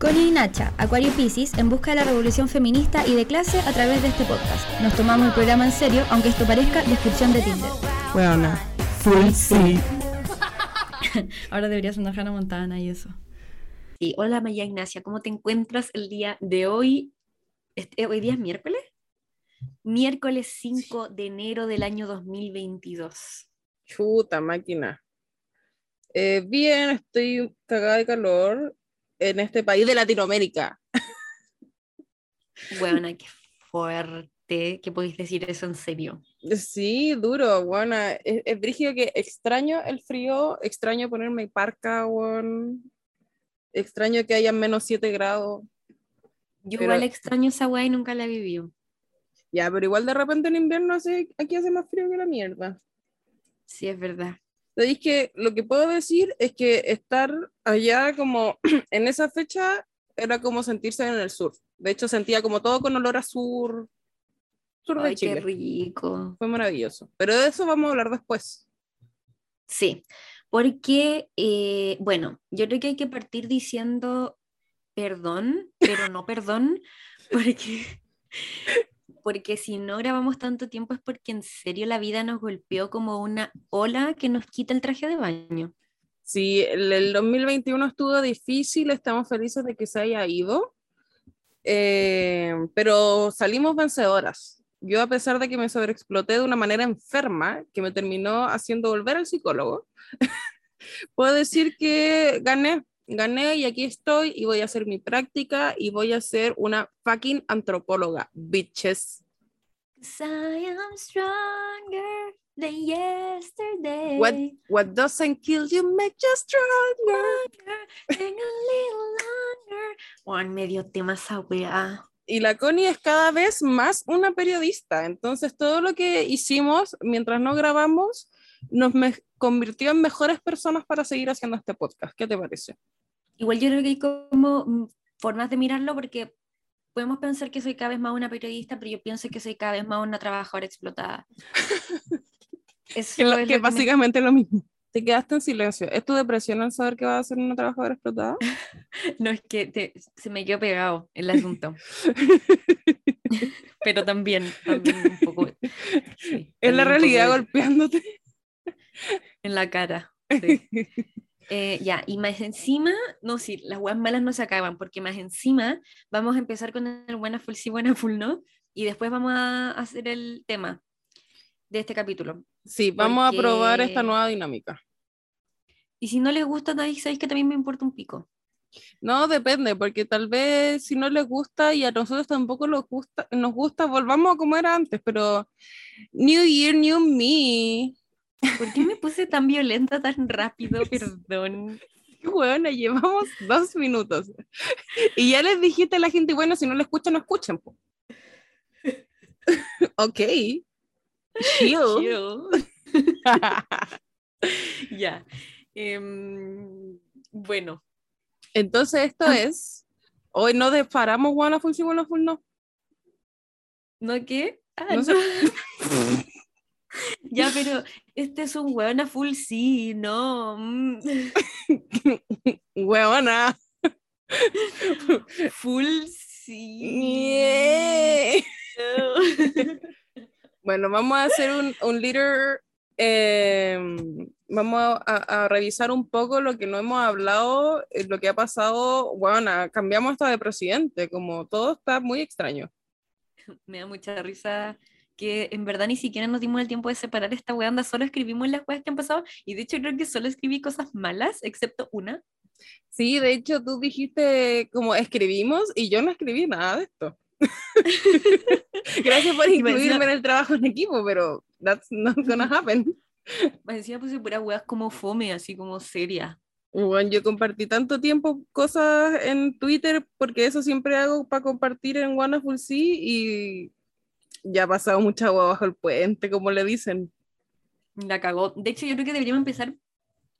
Connie y Nacha, Acuario Pisces, en busca de la revolución feminista y de clase a través de este podcast. Nos tomamos el programa en serio, aunque esto parezca descripción de Tinder. Bueno, full sí. Ahora deberías andar Hannah Montana y eso. Sí, hola María Ignacia, ¿cómo te encuentras el día de hoy? Este, ¿Hoy día es miércoles? Miércoles 5 de enero del año 2022. Chuta máquina. Eh, bien, estoy cagada de calor en este país de Latinoamérica. Bueno, qué fuerte que podéis decir eso en serio. Sí, duro, bueno, es, es brígido que extraño el frío, extraño ponerme parca, bueno, extraño que haya menos 7 grados. Yo Pero- igual extraño esa weá y nunca la viví. Ya, pero igual de repente en invierno hace, aquí hace más frío que la mierda. Sí, es verdad. Sabéis que lo que puedo decir es que estar allá como en esa fecha era como sentirse en el sur. De hecho, sentía como todo con olor a sur, sur de Ay, qué Chile. rico. Fue maravilloso. Pero de eso vamos a hablar después. Sí, porque, eh, bueno, yo creo que hay que partir diciendo perdón, pero no perdón, porque, porque si no grabamos tanto tiempo es porque en serio la vida nos golpeó como una ola que nos quita el traje de baño. Sí, el, el 2021 estuvo difícil, estamos felices de que se haya ido, eh, pero salimos vencedoras. Yo, a pesar de que me sobreexploté de una manera enferma, que me terminó haciendo volver al psicólogo, puedo decir que gané, gané y aquí estoy y voy a hacer mi práctica y voy a ser una fucking antropóloga, bitches. I am stronger than yesterday. What, what doesn't kill you makes you stronger. Hang a little longer. Juan, medio tema esa weá. y la Connie es cada vez más una periodista. Entonces, todo lo que hicimos mientras no grabamos nos convirtió en mejores personas para seguir haciendo este podcast. ¿Qué te parece? Igual yo creo que hay como mm, formas de mirarlo porque podemos pensar que soy cada vez más una periodista, pero yo pienso que soy cada vez más una trabajadora explotada. Eso Que, lo- es que lo que me- básicamente es lo mismo. Te quedaste en silencio. ¿Es tu depresión al saber que vas a ser una trabajadora explotada? No, es que te- se me quedó pegado el asunto, pero también, también un poco... sí, es la realidad golpeándote. en la cara. sí. Eh, ya, y más encima, no, sí, las weas malas no se acaban, porque más encima vamos a empezar con el buena full sí, buena full no, y después vamos a hacer el tema de este capítulo. Sí, vamos a probar esta Porque- nueva dinámica. Y si no les gusta, sabéis que también me importa un pico. No, depende, porque tal vez si no les gusta y a nosotros tampoco nos gusta, nos gusta, volvamos a como era antes, pero New Year, New Me. ¿Por qué me puse tan violenta tan rápido? Perdón. Qué buena, llevamos dos minutos. Y ya les dijiste a la gente, bueno, si no le escuchan, no escuchen. po. ok. Chill. Ya. Em, bueno, Entonces esto Ah. es, hoy no disparamos One Full, sí, One Full, no. ¿no qué? Ah, No sé. ya, pero este es un weón a full sí, no. mm. Huevona. Full sí. Yeah. no. Bueno, vamos a hacer un, un líder, em, vamos a, revisar un poco lo que no hemos hablado, eh, lo que ha pasado, bueno, cambiamos hasta de presidente, como todo está muy extraño. Me da mucha risa que en verdad ni siquiera nos dimos el tiempo de separar esta weá, anda, solo escribimos las weas que han pasado y de hecho creo que solo escribí cosas malas, excepto una. Sí, de hecho tú dijiste como escribimos y yo no escribí nada de esto. Gracias por me incluirme en el trabajo en equipo, pero that's not gonna happen. Más encima puse puras weas como fome, así como seria. Bueno, yo compartí tanto tiempo cosas en Twitter porque eso siempre hago para compartir en Wonderful Sea y ya ha pasado mucha agua bajo el puente, como le dicen. La cagó. De hecho, yo creo que deberíamos empezar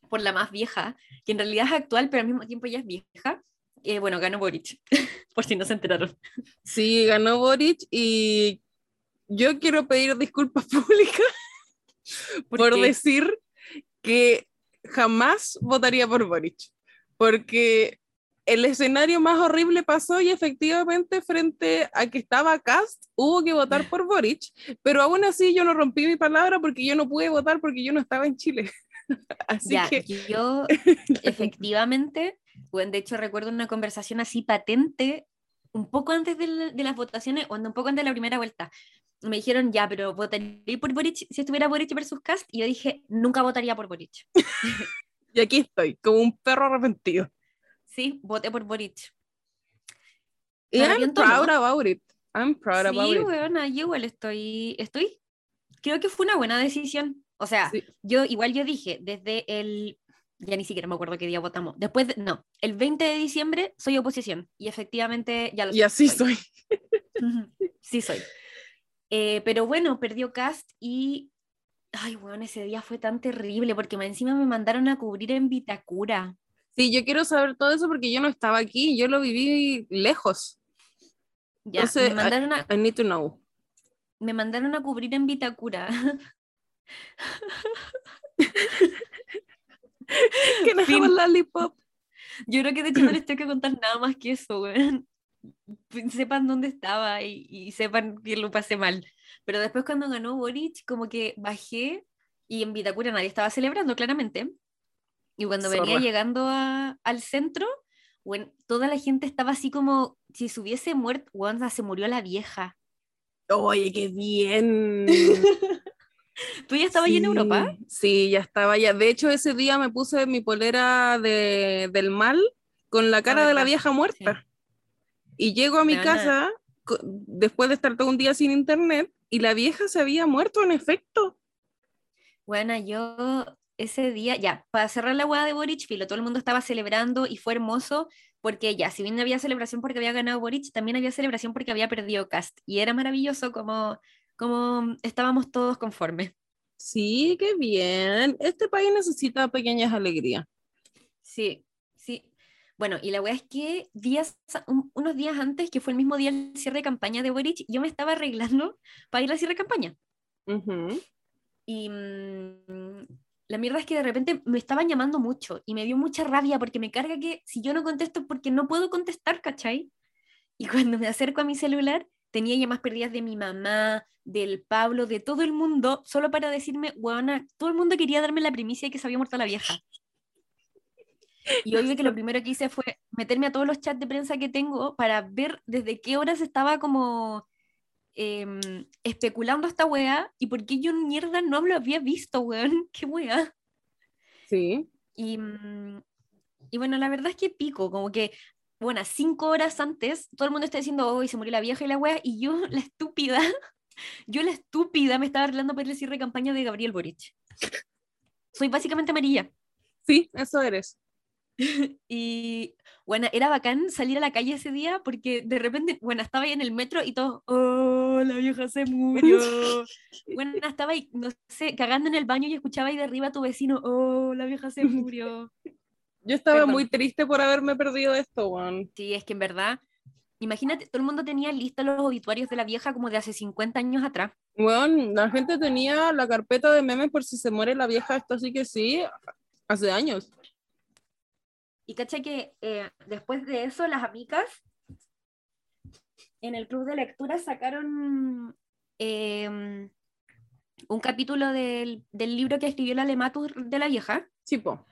por la más vieja, que en realidad es actual, pero al mismo tiempo ya es vieja. Eh, bueno, ganó Boric, por si no se enteraron. Sí, ganó Boric y yo quiero pedir disculpas públicas ¿Por por decir que jamás votaría por Boric, porque el escenario más horrible pasó y efectivamente frente a que estaba Cast hubo que votar por Boric, pero aún así yo no rompí mi palabra porque yo no pude votar porque yo no estaba en Chile. Así Ya, que yo efectivamente, bueno, de hecho recuerdo una conversación así patente un poco antes del- de, las votaciones, o un poco antes de la primera vuelta. Me dijeron, ya, pero votaría por Boric si estuviera Boric versus Cast, y yo dije, nunca votaría por Boric. y aquí estoy, como un perro arrepentido. Sí, voté por Boric. Y I'm proud ¿no? about it. I'm proud about Sí, it. weona, yo igual estoy, estoy, creo que fue una buena decisión. O sea, Sí. yo igual yo dije, desde el, ya ni siquiera me acuerdo qué día votamos, después, de- no, el 20 de diciembre soy oposición y efectivamente ya lo Y así soy. soy. Sí soy. Eh, pero bueno, perdió Cast y, ay, bueno, ese día fue tan terrible porque encima me mandaron a cubrir en Vitacura. Sí, yo quiero saber todo eso porque yo no estaba aquí, yo lo viví lejos. Ya, Entonces, me mandaron a, I need to know. me mandaron a cubrir en Vitacura. Que no Fin. lollipop. Yo creo que de hecho no les tengo que contar nada más que eso, weón. Sepan dónde estaba y, y sepan que lo pasé mal. Pero después cuando ganó Boric, como que bajé y en Vitacura nadie estaba celebrando, claramente. Y cuando venía llegando a- al centro, bueno, toda la gente estaba así como si se hubiese muerto, weón, se murió la vieja. Oye, qué bien. ¿Tú ya estabas ahí en Sí, Europa? Sí, ya estaba ya. De hecho, ese día me puse mi polera de, del mal con la cara de la vieja muerta. Y llego a mi casa después de estar todo un día sin internet y la vieja se había muerto en efecto. Bueno, yo ese día, ya, para cerrar la hueá de Boric, filo, todo el mundo estaba celebrando y fue hermoso porque ya, si bien había celebración porque había ganado Boric, también había celebración porque había perdido Cast. Y era maravilloso como, como estábamos todos conformes. Sí, qué bien. Este país necesita pequeñas alegrías. Sí, sí. Bueno, y la hueá es que días, un- unos días antes, que fue el mismo día del cierre de campaña de Boric, yo me estaba arreglando para ir al cierre de campaña. Y mm, la mierda es que de repente me estaban llamando mucho y me dio mucha rabia porque me carga que si yo no contesto es porque no puedo contestar, ¿cachai? Y cuando me acerco a mi celular, tenía llamadas perdidas de mi mamá, del Pablo, de todo el mundo, solo para decirme, guana, todo el mundo quería darme la primicia de que se había muerto la vieja. Y obvio que lo primero que hice fue meterme a todos los chats de prensa que tengo para ver desde qué horas estaba como em, especulando esta weá y por qué yo mierda no lo había visto, weón. Qué weá. Sí. Y, mm, y bueno, la verdad es que pico, como que, bueno, cinco horas antes, todo el mundo está diciendo, hoy se murió la vieja y la weá, y yo, la estúpida, yo la estúpida me estaba arreglando para al cierre de campaña de Gabriel Boric. Soy básicamente amarilla. Sí, eso eres. Y bueno, era bacán salir a la calle ese día porque de repente, bueno, estaba ahí en el metro y todo, oh, la vieja se murió. Bueno, estaba ahí, no sé, cagando en el baño y escuchaba ahí de arriba a tu vecino, oh, la vieja se murió. Yo estaba Perdón. muy triste por haberme perdido esto, Juan. Sí, es que en verdad, imagínate, todo el mundo tenía listos los obituarios de la vieja como de hace 50 años atrás. Bueno, la gente tenía la carpeta de memes por si se muere la vieja, esto sí que sí, hace años. Y caché que eh, después de eso, las amigas en el club de lectura sacaron em, un capítulo del, del libro que escribió la Lematus de la vieja. Sí, po.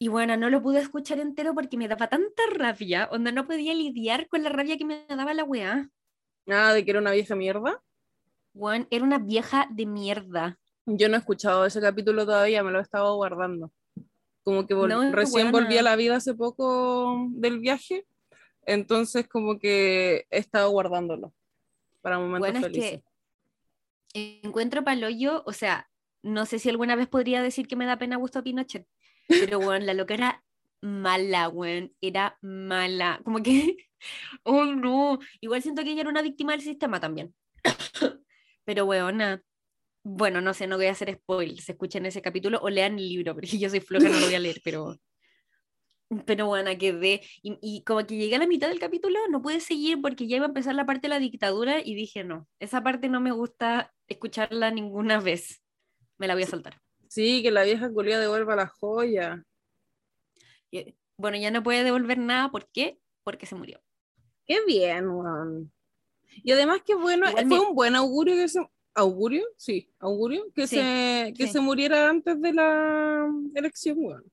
Y bueno, no lo pude escuchar entero porque me daba tanta rabia, onda no podía lidiar con la rabia que me daba la weá. Nada de que era una vieja mierda. Weón, era una vieja de mierda. Yo no he escuchado ese capítulo todavía, me lo he estado guardando. Como que No, recién buena. volví a la vida hace poco del viaje, entonces como que he estado guardándolo para momentos Bueno, es felices. que encuentro palollo, o sea, no sé si alguna vez podría decir que me da pena Augusto Pinochet, pero bueno, la loca era mala, weón, era mala, como que, oh no, igual siento que ella era una víctima del sistema también, pero weona, bueno, no sé, no voy a hacer spoil, se escuchen ese capítulo o lean el libro, porque yo soy floja, no lo voy a leer, pero... Pero bueno, quedé. Y, y como que llegué a la mitad del capítulo, no pude seguir porque ya iba a empezar la parte de la dictadura y dije, no, esa parte no me gusta escucharla ninguna vez. Me la voy a saltar. Sí, que la vieja culia devuelva la joya. Y- Bueno, ya no puede devolver nada. ¿Por qué? Porque se murió. Qué bien, weón. Y además que bueno, Igual fue un buen augurio que se... ¿Augurio? Sí, augurio. Que, Sí, se, que sí. se muriera antes de la elección, weón.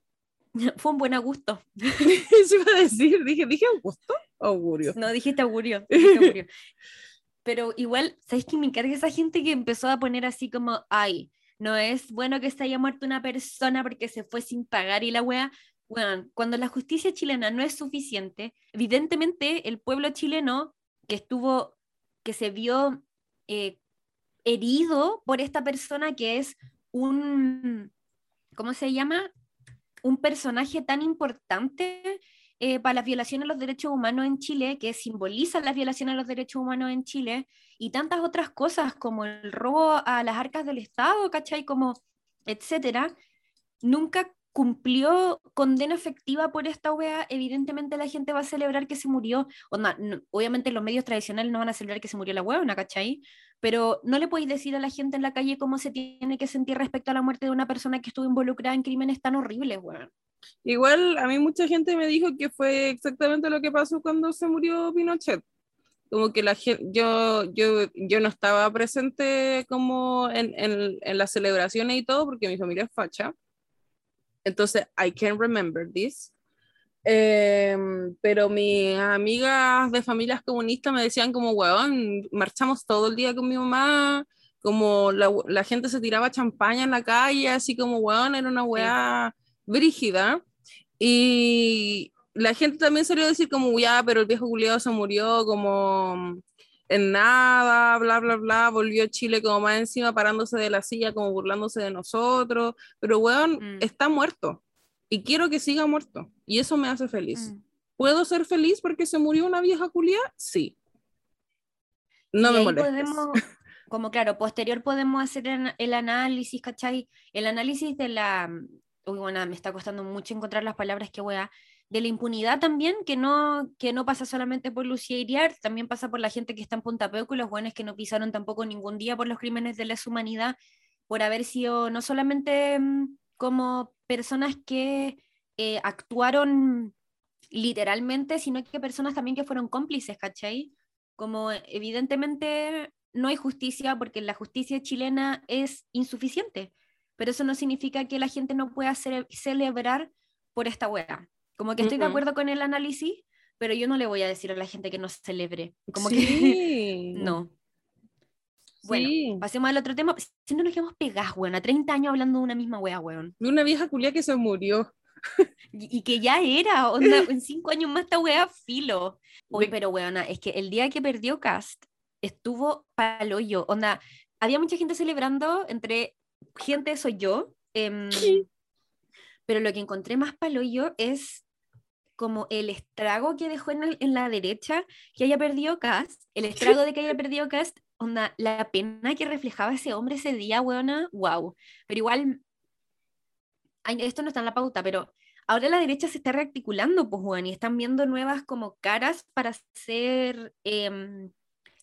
Fue un buen gusto. Eso iba a decir, dije, dije Augusto, augurio. No, dijiste augurio. dijiste augurio. Pero igual, ¿sabes qué me encarga esa gente que empezó a poner así como, ay, no es bueno que se haya muerto una persona porque se fue sin pagar y la wea? Bueno, cuando la justicia chilena no es suficiente, evidentemente el pueblo chileno que estuvo, que se vio eh, herido por esta persona que es un, ¿cómo se llama? Un personaje tan importante eh, para las violaciones a los derechos humanos en Chile, que simboliza las violaciones a los derechos humanos en Chile, y tantas otras cosas como el robo a las arcas del Estado, ¿cachai? Como, etcétera, nunca cumplió condena efectiva por esta wea, evidentemente la gente va a celebrar que se murió, no- obviamente los medios tradicionales no van a celebrar que se murió la huevona, ¿cachai? Pero no le podéis decir a la gente en la calle cómo se tiene que sentir respecto a la muerte de una persona que estuvo involucrada en crímenes tan horribles, weón. Igual a mí mucha gente me dijo que fue exactamente lo que pasó cuando se murió Pinochet. Como que la gente, yo, yo, yo no estaba presente como en, en, en las celebraciones y todo porque mi familia es facha. Entonces, I can remember this. Em, pero mis amigas de familias comunistas me decían como, weón, marchamos todo el día con mi mamá, como la, la gente se tiraba champaña en la calle, así como, weón, era una weá brígida. Y la gente también salió a decir como, ya, pero el viejo culiado se murió como en nada, bla, bla, bla, volvió a Chile como más encima parándose de la silla, como burlándose de nosotros, pero weón, Mm. está muerto. Y quiero que siga muerto. Y eso me hace feliz. Mm. ¿Puedo ser feliz porque se murió una vieja culia? Sí. No Y me molestes. podemos, como claro, posterior podemos hacer el análisis, ¿cachai? El análisis de la, uy, bueno, me está costando mucho encontrar las palabras que a de la impunidad también, que no, que no pasa solamente por Lucía Iriar, también pasa por la gente que está en Punta Peuco y los buenos que no pisaron tampoco ningún día por los crímenes de lesa humanidad, por haber sido no solamente mm, como personas que eh, actuaron literalmente, sino que personas también que fueron cómplices, ¿cachai? Como evidentemente no hay justicia porque la justicia chilena es insuficiente, pero eso no significa que la gente no pueda cele- celebrar por esta wea. Como que estoy de acuerdo con el análisis, pero yo no le voy a decir a la gente que no celebre. Como que Sí. no. Bueno, pasemos al otro tema. Si no nos quedamos pegadas, weón, a 30 años hablando de una misma wea, weón. De una vieja culia que se murió. Y, y que ya era, onda, en cinco años más esta wea filo. Uy, pero weona, es que el día que perdió Cast estuvo paloyo, onda, había mucha gente celebrando, entre gente soy yo, em, pero lo que encontré más paloyo es como el estrago que dejó en, el- en la derecha que haya perdido Cast, el estrago de que haya perdido Cast, onda, la pena que reflejaba ese hombre ese día, weona, wow. Pero igual, esto no está en la pauta, pero ahora la derecha se está rearticulando, pues, weón, y están viendo nuevas como caras para ser em,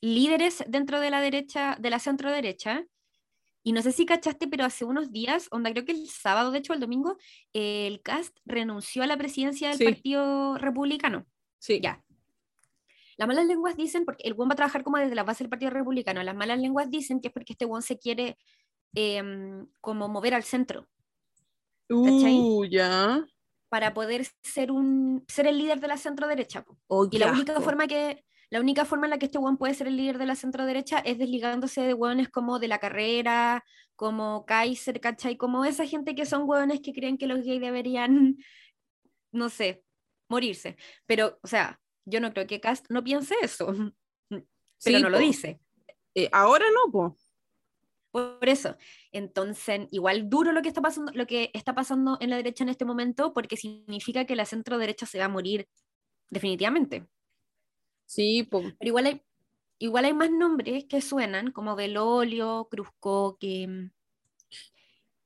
líderes dentro de la derecha, de la centro derecha. Y no sé si cachaste, pero hace unos días, onda, creo que el sábado, de hecho, el domingo, el CAST renunció a la presidencia del Sí. Partido Republicano. Sí. Ya. Las malas lenguas dicen, porque el buen va a trabajar como desde la base del Partido Republicano, las malas lenguas dicen que es porque este buen se quiere em, como mover al centro. Uh, ya. para poder ser un ser el líder de la centro derecha. Oh, Y la única forma que la única forma en la que este weón puede ser el líder de la centro derecha es desligándose de weones como de la carrera, como Kaiser, ¿cachai? Como esa gente que son weones que creen que los gays deberían, no sé, morirse. Pero, o sea, yo no creo que Cast no piense eso, pero Sí, no lo dice. Eh, ahora no, po. Por eso, entonces, igual duro lo que está pasando, lo que está pasando en la derecha en este momento, porque significa que la centro derecha se va a morir definitivamente. Sí, po. Pero igual hay, igual hay más nombres que suenan, como Belolio, Cruzco, que...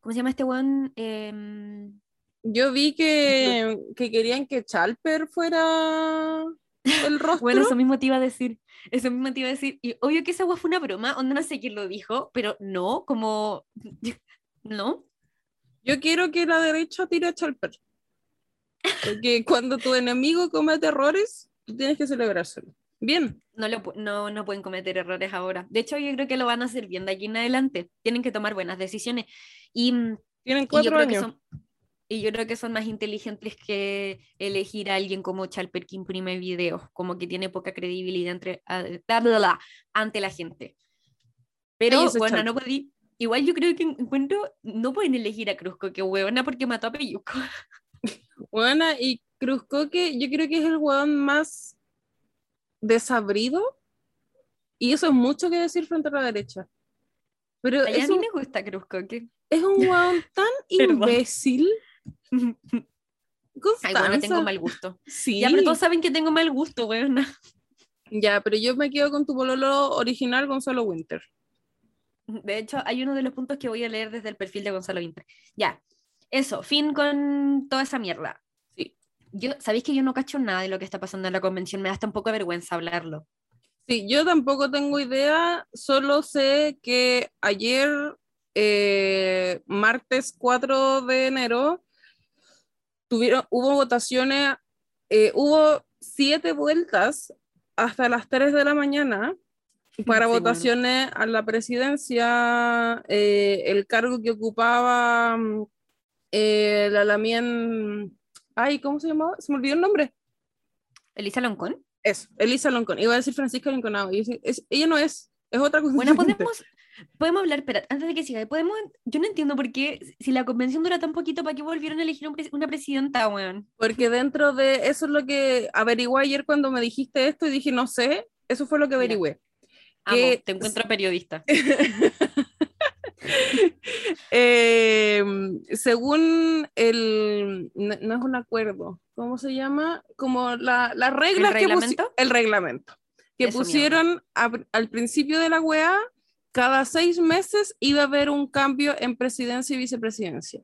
¿Cómo se llama este weón? Em, Yo vi que, que querían que Chalper fuera el rostro. bueno, eso mismo te iba a decir. Eso mismo te iba a decir. Y obvio que esa weá fue una broma, onda no sé quién lo dijo, pero no, como... No. Yo quiero que la derecha tire a Chalper. Porque cuando tu enemigo comete errores, tú tienes que celebrárselo. Bien. No, lo, no, no pueden cometer errores ahora. De hecho, yo creo que lo van a hacer bien de aquí en adelante. Tienen que tomar buenas decisiones. Y, mm, Tienen cuatro y yo creo años. Que son, y yo creo que son más inteligentes que elegir a alguien como Chalper que imprime videos, como que tiene poca credibilidad entre, a- bla, bla, bla, ante la gente. Pero, Ay, bueno, no podí. Igual yo creo que encuentro, no pueden elegir a Cruzco, que huevona porque mató a Peyuco. Buena, y Cruzcoque, yo creo que es el hueón más desabrido. Y eso es mucho que decir frente a la derecha. Pero Ay, a mí un, me gusta Cruzco, que... es un hueón tan imbécil. Ay, bueno, tengo mal gusto. Sí. Ya, pero todos saben que tengo mal gusto, weona. Ya, pero yo me quedo con tu pololo original, Gonzalo Winter. De hecho, hay uno de los puntos que voy a leer desde el perfil de Gonzalo Vinter. Ya, eso, fin con toda esa mierda. Sí. Yo, ¿Sabéis que yo no cacho nada de lo que está pasando en la convención? Me da hasta un poco de vergüenza hablarlo. Sí, yo tampoco tengo idea, solo sé que ayer, eh, martes 4 de enero, tuvieron, hubo votaciones, eh, hubo siete vueltas hasta las 3 de la mañana para Sí, bueno. votaciones a la presidencia, eh, el cargo que ocupaba mm, eh, la Lamien, ay, ¿cómo se llamaba? Se me olvidó el nombre. ¿Elisa Loncón? Eso, Elisa Loncón. Iba a decir Francisca es- ella no es, es otra cosa. Bueno, podemos, podemos hablar, espera, antes de que siga, podemos, yo no entiendo por qué, si la convención dura tan poquito, ¿para qué volvieron a elegir un una presidenta, weón? Porque dentro de eso es lo que averigué ayer cuando me dijiste esto y dije, no sé, eso fue lo que averigüé. Amo, Que- te encuentro periodista. Eh, según el, no, no es un acuerdo, ¿cómo se llama? Como la, las reglas que pusi- reglamento? el reglamento que Eso, pusieron a- al principio de la UEA, cada seis meses iba a haber un cambio en presidencia y vicepresidencia.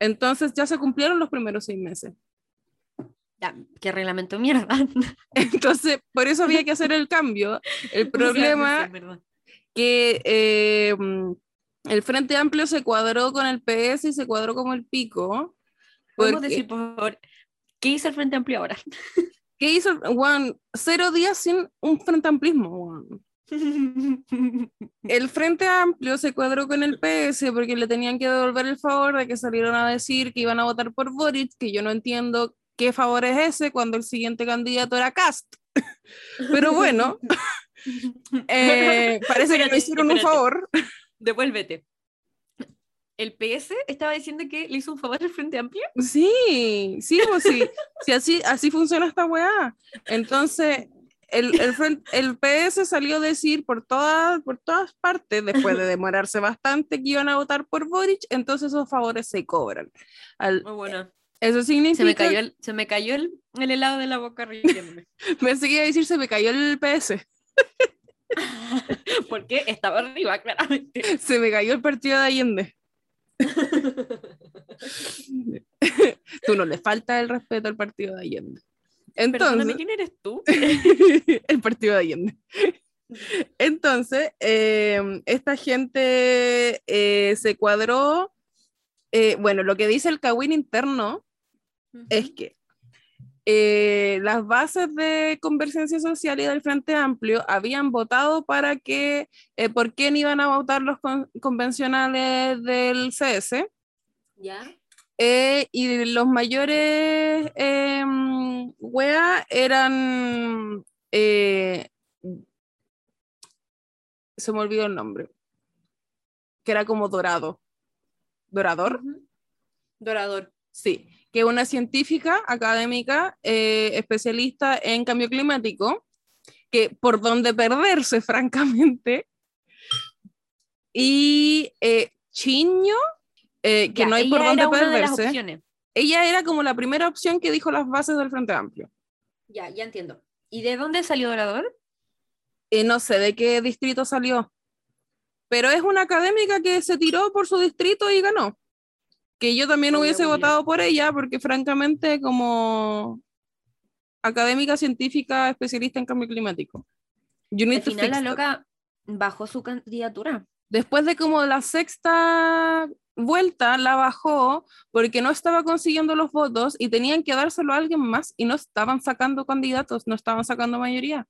Entonces ya se cumplieron los primeros seis meses. Ya, qué reglamento mierda. Entonces, por eso había que hacer el cambio. El problema que eh, mm, el Frente Amplio se cuadró con el PS y se cuadró como el pico. Podemos porque- decir, por favor, ¿qué hizo el Frente Amplio ahora? ¿Qué hizo? Juan, cero días sin un Frente Amplismo. weón. El Frente Amplio se cuadró con el PS porque le tenían que devolver el favor de que salieron a decir que iban a votar por Boric, que yo no entiendo qué favor es ese cuando el siguiente candidato era Cast. Pero bueno, eh, parece que Espérate, hicieron un favor. Devuélvete. El PS estaba diciendo que le hizo un favor al Frente Amplio. Sí, sí, pues sí, sí así, así funciona esta weá. Entonces, el, el, el PS salió a decir por todas, por todas partes, después de demorarse bastante, que iban a votar por Boric, entonces esos favores se cobran. Al- Muy bueno. eso significa, Se me cayó el, se me cayó el, el helado de la boca riéndome. pensé que iba a decir, se me cayó el PS, Porque estaba arriba, claramente. se me cayó el partido de Allende. Tú no le falta el respeto al partido de Allende. Perdóname, Entonces, ¿quién eres tú? el partido de Allende. Entonces, eh, esta gente eh, se cuadró. eh, bueno, lo que dice el Cawin interno es que las bases de Convergencia Social y del Frente Amplio habían votado para que, por quién iban a votar los con- convencionales del CS. ¿Ya? Eh, y los mayores eh, wea eran. eh, se me olvidó el nombre. Que era como dorado. ¿Dorador? Dorador. Sí. Que una científica académica eh, especialista en cambio climático, que por donde perderse, francamente. Y eh, Chiño, eh, que Ya, no hay por dónde perderse ella era como la primera opción que dijo las bases del Frente Amplio. Ya, ya entiendo. ¿Y de dónde salió Dorador? Y no sé de qué distrito salió, pero es una académica que se tiró por su distrito y ganó. Que yo también hubiese votado por ella, porque francamente, como académica científica especialista en cambio climático. You need Al to final la that. loca bajó su candidatura. Después de como la sexta vuelta la bajó porque no estaba consiguiendo los votos y tenían que dárselo a alguien más y no estaban sacando candidatos, no estaban sacando mayoría.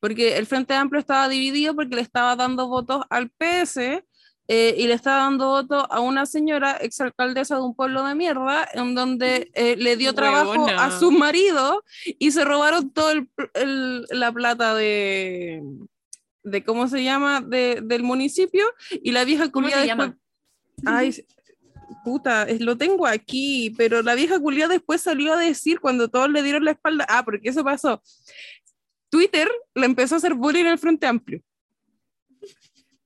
Porque el Frente Amplio estaba dividido porque le estaba dando votos al PS eh, y le estaba dando votos a una señora exalcaldesa de un pueblo de mierda en donde eh, le dio trabajo a su marido y se robaron toda la plata de, de cómo se llama de, del municipio y la vieja culiada Ay, puta, lo tengo aquí, pero la vieja culia después salió a decir cuando todos le dieron la espalda, ah, porque eso pasó. Twitter le empezó a hacer bullying al Frente Amplio.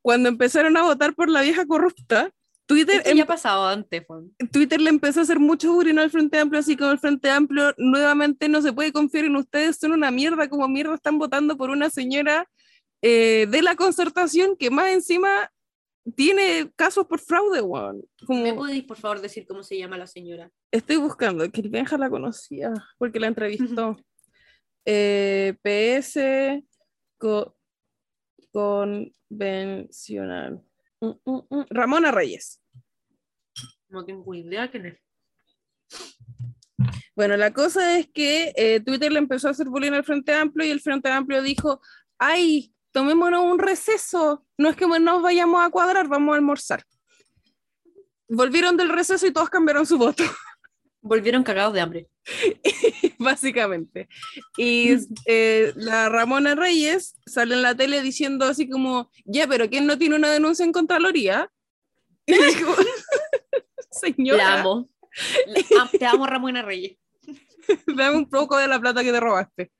Cuando empezaron a votar por la vieja corrupta, Twitter, ya ha pasado antes, Twitter le empezó a hacer mucho bullying al Frente Amplio, así como el Frente Amplio nuevamente no se puede confiar en ustedes, son una mierda, como mierda están votando por una señora eh, de la concertación que más encima tiene casos por fraude. ¿Me podéis, por favor, decir cómo se llama la señora? Estoy buscando, que el Benja la conocía, porque la entrevistó. Eh, PS convencional. Mm, mm, mm. Ramona Reyes. No tengo idea quién es. Bueno, la cosa es que eh, Twitter le empezó a hacer bullying al Frente Amplio y el Frente Amplio dijo, ay, tomémonos un receso, no es que nos vayamos a cuadrar, vamos a almorzar. Volvieron del receso y todos cambiaron su voto. Volvieron cagados de hambre. Básicamente. Y eh, la Ramona Reyes sale en la tele diciendo así como, ya, pero ¿quién no tiene una denuncia en Contraloría? Y dijo, señora. Te amo. Te amo, Ramona Reyes. Dame un poco de la plata que te robaste.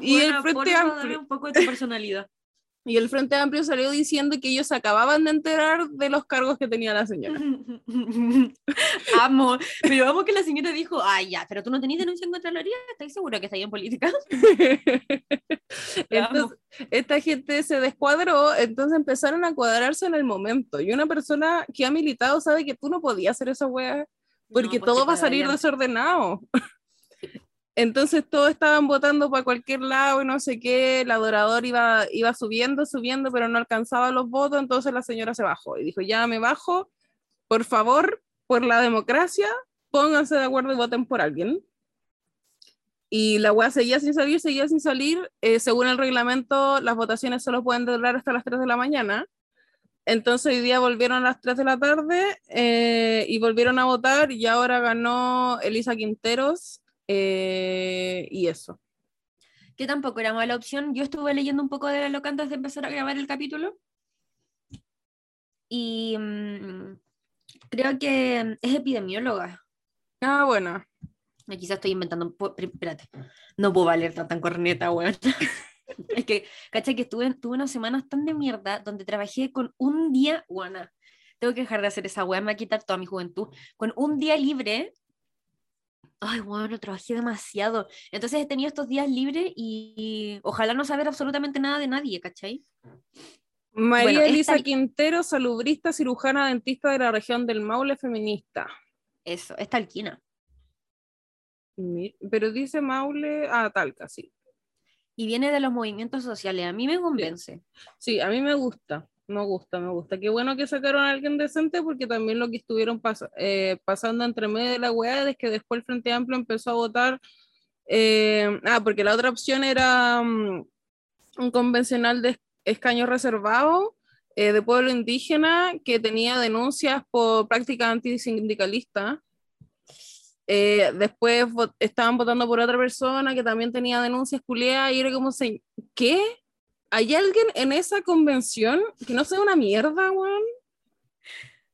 y el Frente Amplio. un poco de tu personalidad. Y el Frente Amplio salió diciendo que ellos acababan de enterar de los cargos que tenía la señora. amo, pero vamos que la señora dijo, ay ya, pero tú no tenías denuncia en Contraloría, ¿estás seguro que está ahí en política? entonces, esta gente se descuadró, entonces empezaron a cuadrarse en el momento. Y una persona que ha militado sabe que tú no podías hacer esa wea, porque pues todo va a salir desordenado. Entonces todos estaban votando para cualquier lado y no sé qué, el adorador iba, iba subiendo, subiendo, pero no alcanzaba los votos, entonces la señora se bajó y dijo, ya me bajo, por favor, por la democracia, pónganse de acuerdo y voten por alguien. Y la UA seguía sin salir, seguía sin salir. Eh, según el reglamento, las votaciones solo pueden durar hasta las 3 de la mañana. Entonces hoy día volvieron a las 3 de la tarde eh, y volvieron a votar y ahora ganó Elisa Quinteros eh, y eso. Que tampoco era mala opción. Yo estuve leyendo un poco de la loca antes de empezar a grabar el capítulo. Y mm, creo que es epidemióloga. Ah, bueno. Quizás estoy inventando. Espérate. No puedo valer tan, corneta, weón. es que, ¿cachai? Que estuve, tuve unas semanas tan de mierda donde trabajé con un día, guana. Tengo que dejar de hacer esa weá, me va a quitar toda mi juventud. Con un día libre ay, bueno, trabajé demasiado. Entonces he tenido estos días libres y, ojalá no saber absolutamente nada de nadie, ¿cachai? María Elisa Quintero, salubrista, cirujana, dentista de la región del Maule, feminista. Eso, es talquina. Pero dice Maule, ah, Talca, sí. Y viene de los movimientos sociales, a mí me convence. sí a mí me gusta. Me gusta, me gusta. Qué bueno que sacaron a alguien decente porque también lo que estuvieron eh, pasando entre medio de la weá es que después el Frente Amplio empezó a votar. Eh, ah, porque la otra opción era mm, un convencional de escaño reservado eh, de pueblo indígena que tenía denuncias por prácticas antisindicalistas. después estaban votando por otra persona que también tenía denuncias culiadas y era como, ¿qué? ¿Hay alguien en esa convención que no sea una mierda, weón?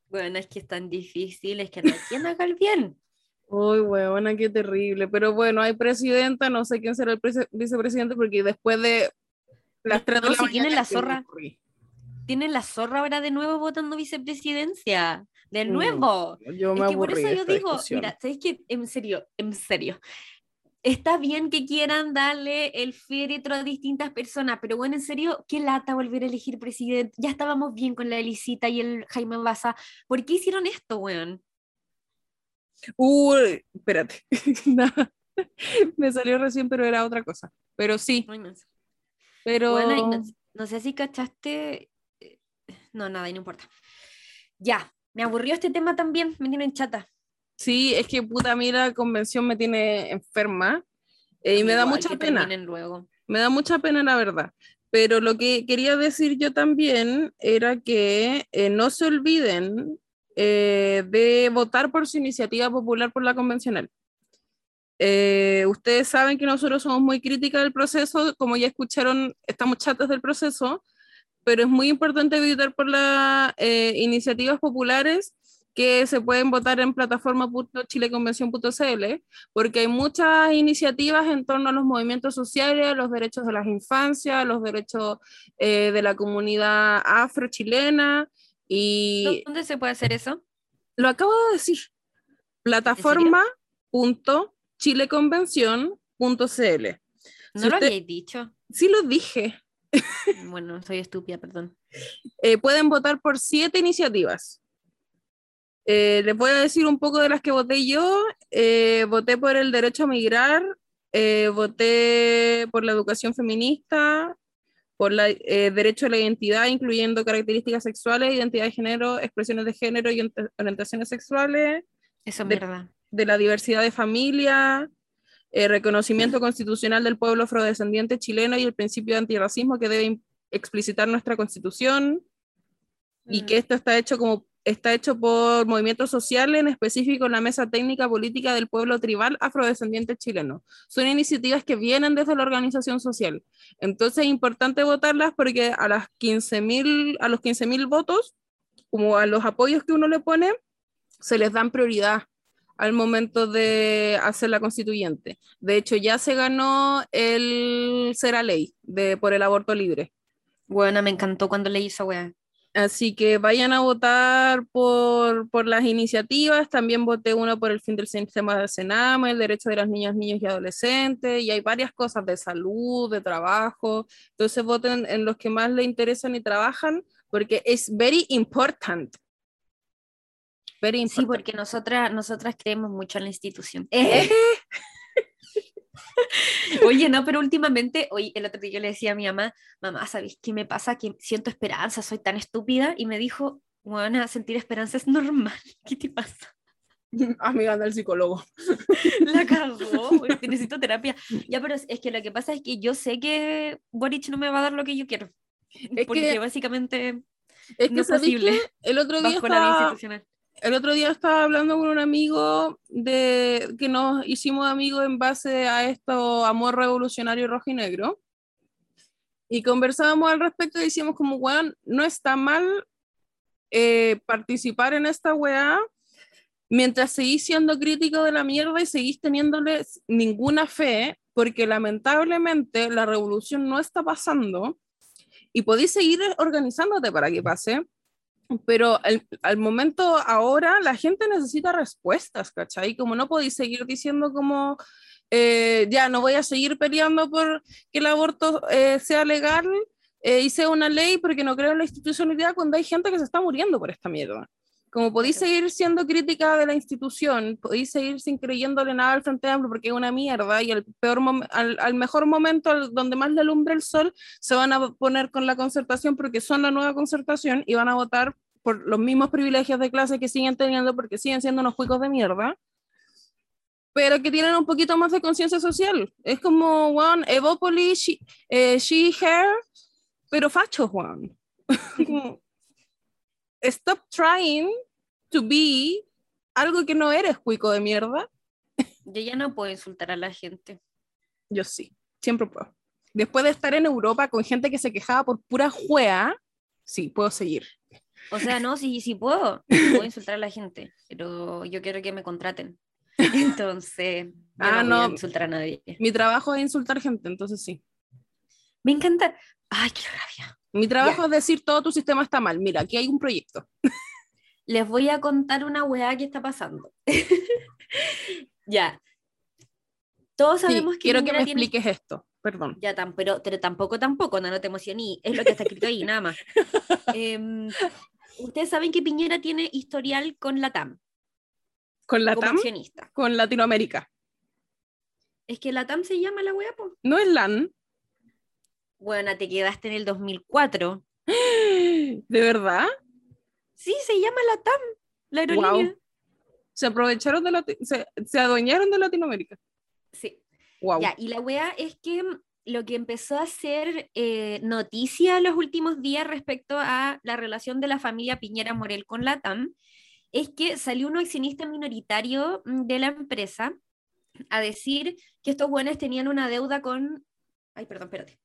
Bueno, es que es tan difícil, es que no hay quien haga el bien. Uy, weón, qué terrible. Pero bueno, hay presidenta, no sé quién será el vicepresidente, porque después de las tres de la si tienen la zorra. Tienen la zorra ahora de nuevo votando vicepresidencia. De mm, nuevo. yo me es que por eso yo digo, mira, ¿sabes qué? En serio, en serio está bien que quieran darle el féretro a distintas personas, pero bueno, en serio, qué lata volver a elegir presidente. Ya estábamos bien con la Elisita y el Jaime Baza. ¿Por qué hicieron esto, weón? Uy, espérate. Me salió recién, pero era otra cosa. Pero sí. Pero. Bueno, no, sé si cachaste. Eh, no, nada, no importa. Ya, me aburrió este tema también, me tienen chata. Sí, es que puta, mira, la convención me tiene enferma eh, y me da mucha pena. luego. Me da mucha pena, la verdad. Pero lo que quería decir yo también era que eh, no se olviden eh, de votar por su iniciativa popular por la convencional. Eh, ustedes saben que nosotros somos muy críticas del proceso, como ya escucharon, estamos chatas del proceso, pero es muy importante votar por las eh, iniciativas populares que se pueden votar en plataforma.chileconvención.cl, porque hay muchas iniciativas en torno a los movimientos sociales, los derechos de las infancias, los derechos eh, de la comunidad afro-chilena, y ¿Dónde se puede hacer eso? lo acabo de decir, plataforma.chileconvención.cl. No Si lo usted- habíais dicho. Sí lo dije. Bueno, soy estúpida, perdón. Eh, pueden votar por siete iniciativas. Eh, les voy a decir un poco de las que voté yo. Eh, voté por el derecho a migrar, eh, voté por la educación feminista, por el derecho a la identidad, incluyendo características sexuales, identidad de género, expresiones de género y ori- orientaciones sexuales, Eso es De- verdad. de la diversidad de familia, eh, reconocimiento constitucional del pueblo afrodescendiente chileno y el principio de antirracismo que debe explicitar nuestra constitución y Mm. que esto está hecho como está hecho por movimientos sociales, en específico la Mesa Técnica Política del Pueblo Tribal Afrodescendiente Chileno. Son iniciativas que vienen desde la organización social. Entonces es importante votarlas porque a, las 15.000 a los 15.000 votos, como a los apoyos que uno le pone, se les dan prioridad al momento de hacer la constituyente. De hecho, ya se ganó el Será Ley de, por el aborto libre. Bueno, me encantó cuando leí esa weá. Así que vayan a votar por, por las iniciativas. También voté uno por el fin del sistema de Sename, el derecho de las niñas, niños y adolescentes. Y hay varias cosas de salud, de trabajo. Entonces voten en los que más les interesan y trabajan, porque es very important. Very Sí, porque nosotras, nosotras creemos mucho en la institución. Eh. Oye, no, pero últimamente, hoy el otro día yo le decía a mi mamá, mamá, ¿sabes qué me pasa? Que siento esperanza, soy tan estúpida. Y me dijo, bueno, sentir esperanza es normal. ¿Qué te pasa? Amiga del psicólogo. La cagó, que necesito terapia. Ya, pero es, que lo que pasa es que yo sé que Boric no me va a dar lo que yo quiero. Es porque que- básicamente Es que No es ¿sabéis posible. qué? el otro día bajo la estaba, institucional. El otro día estaba hablando con un amigo de que nos hicimos amigos en base a esto amor revolucionario rojo y negro y conversábamos al respecto y decíamos como weón no está mal eh, participar en esta weá mientras seguís siendo crítico de la mierda y seguís teniéndole ninguna fe porque lamentablemente la revolución no está pasando y podéis seguir organizándote para que pase pero al, al momento ahora la gente necesita respuestas, ¿cachai? Como no podéis seguir diciendo como, eh, ya no voy a seguir peleando por que el aborto eh, sea legal eh, y sea una ley porque no creo en la institucionalidad cuando hay gente que se está muriendo por esta mierda. Como podéis seguir siendo crítica de la institución, podéis seguir sin creyéndole nada al Frente Amplio porque es una mierda y al, peor al, al mejor momento, al- donde más le alumbra el sol, se van a poner con la concertación porque son la nueva concertación y van a votar por los mismos privilegios de clase que siguen teniendo porque siguen siendo unos cuicos de mierda, pero que tienen un poquito más de conciencia social. Es como, Juan, Evópoli, she, eh, she, her, pero facho, Juan. Como, Stop trying to be algo que no eres, cuico de mierda. Yo ya no puedo insultar a la gente. Yo sí, siempre puedo. Después de estar en Europa con gente que se quejaba por pura juea, sí, puedo seguir. O sea, no, sí, sí puedo. Puedo insultar a la gente, pero yo quiero que me contraten. Entonces, yo Ah, no, voy a no. insultar a nadie. Mi trabajo es insultar gente, entonces sí. Me encanta. Ay, qué rabia. Mi trabajo es decir todo tu sistema está mal. Mira, aquí hay un proyecto. Les voy a contar una weá que está pasando. ya. Todos Sí, sabemos que quiero que me tiene- expliques esto. Perdón. Ya, tan, pero, pero tampoco, tampoco, no, no te emocioní. Es lo que está escrito ahí, nada más. Em, Ustedes saben que Piñera tiene historial con la TAM ¿Con la TAM? Con Latinoamérica. Es que la TAM se llama la weá, po. ¿No es LAN? Bueno, te quedaste en el 2004. ¿De verdad? Sí, se llama la TAM, la aerolínea. Wow. Se aprovecharon de Lati- se, se adueñaron de Latinoamérica. Sí. Wow. Ya, y la wea es que mm, lo que empezó a ser eh, noticia los últimos días respecto a la relación de la familia Piñera Morel con la TAM es que salió un accionista minoritario mm, de la empresa a decir que estos buenos tenían una deuda con... Ay, perdón, espérate.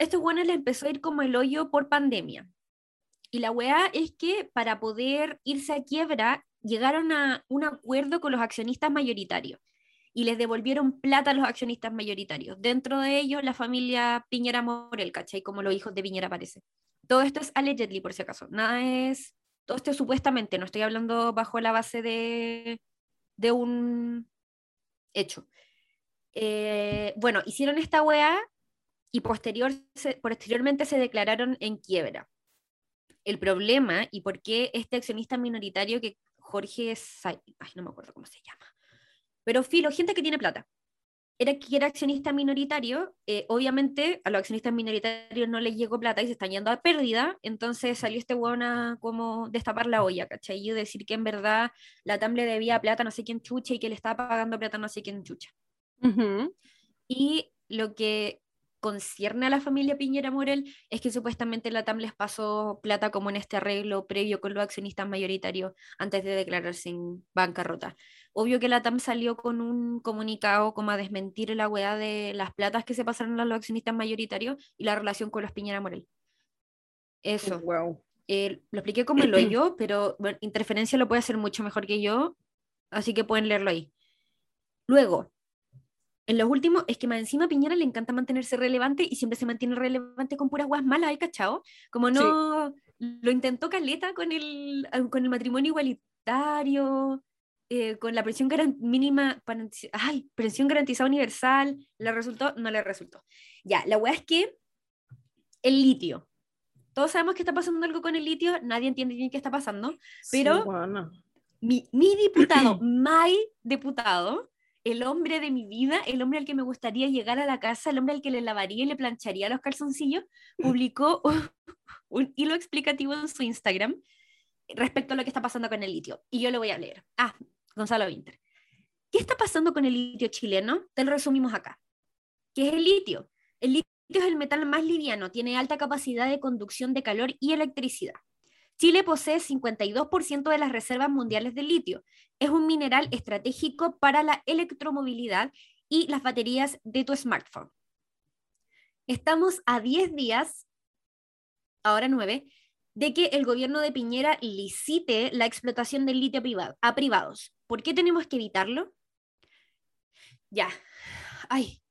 Estos buenos les empezó a ir como el hoyo por pandemia. Y la weá es que para poder irse a quiebra llegaron a un acuerdo con los accionistas mayoritarios y les devolvieron plata a los accionistas mayoritarios. Dentro de ellos, la familia Piñera Morel, ¿cachai? Como los hijos de Piñera parece. Todo esto es allegedly, por si acaso. Nada es. Todo esto es supuestamente, no estoy hablando bajo la base de, de un hecho. Eh, bueno, hicieron esta weá y posterior, se- posteriormente se declararon en quiebra. El problema y por qué este accionista minoritario que Jorge, Sa- ay, no me acuerdo cómo se llama, pero filo, gente que tiene plata. Era que era accionista minoritario, eh, obviamente a los accionistas minoritarios no les llegó plata y se están yendo a pérdida, entonces salió este hueón a como destapar la olla, ¿cachai? Y decir que en verdad la TAM le debía plata no sé quién chucha y que le estaba pagando plata no sé quién chucha. Ujú. Y lo que concierne a la familia Piñera Morel es que supuestamente la TAM les pasó plata como en este arreglo previo con los accionistas mayoritarios antes de declararse en bancarrota. Obvio que la TAM salió con un comunicado como a desmentir la weá de las platas que se pasaron a los accionistas mayoritarios y la relación con los Piñera Morel. Eso. Wow. Eh, lo expliqué como lo yo, pero bueno, Interferencia lo puede hacer mucho mejor que yo, así que pueden leerlo ahí. Luego, en los últimos, es que más encima a Piñera le encanta mantenerse relevante y siempre se mantiene relevante con puras guas malas, ¿hay cachao? Como no, lo intentó Caleta con el, ah, con el matrimonio igualitario, eh, con la pensión mínima, ay, pensión garantizada universal, ¿le resultó? No le resultó. Ya, la weá es que el litio, todos sabemos que está pasando algo con el litio, nadie entiende bien qué está pasando. Pero- Sí, bueno. Mi, mi diputado, my diputado, el hombre de mi vida, el hombre al que me gustaría llegar a la casa, el hombre al que le lavaría y le plancharía los calzoncillos, publicó un, un hilo explicativo en su Instagram respecto a lo que está pasando con el litio. Y yo lo voy a leer. Ah, Gonzalo Winter. ¿Qué está pasando con el litio chileno? Te lo resumimos acá. ¿Qué es el litio? El litio es el metal más liviano, tiene alta capacidad de conducción de calor y electricidad. Chile posee 52% de las reservas mundiales de litio. Es un mineral estratégico para la electromovilidad y las baterías de tu smartphone. Estamos a 10 días, ahora 9, de que el gobierno de Piñera licite la explotación del litio a privados. ¿Por qué tenemos que evitarlo? Ya. Ay,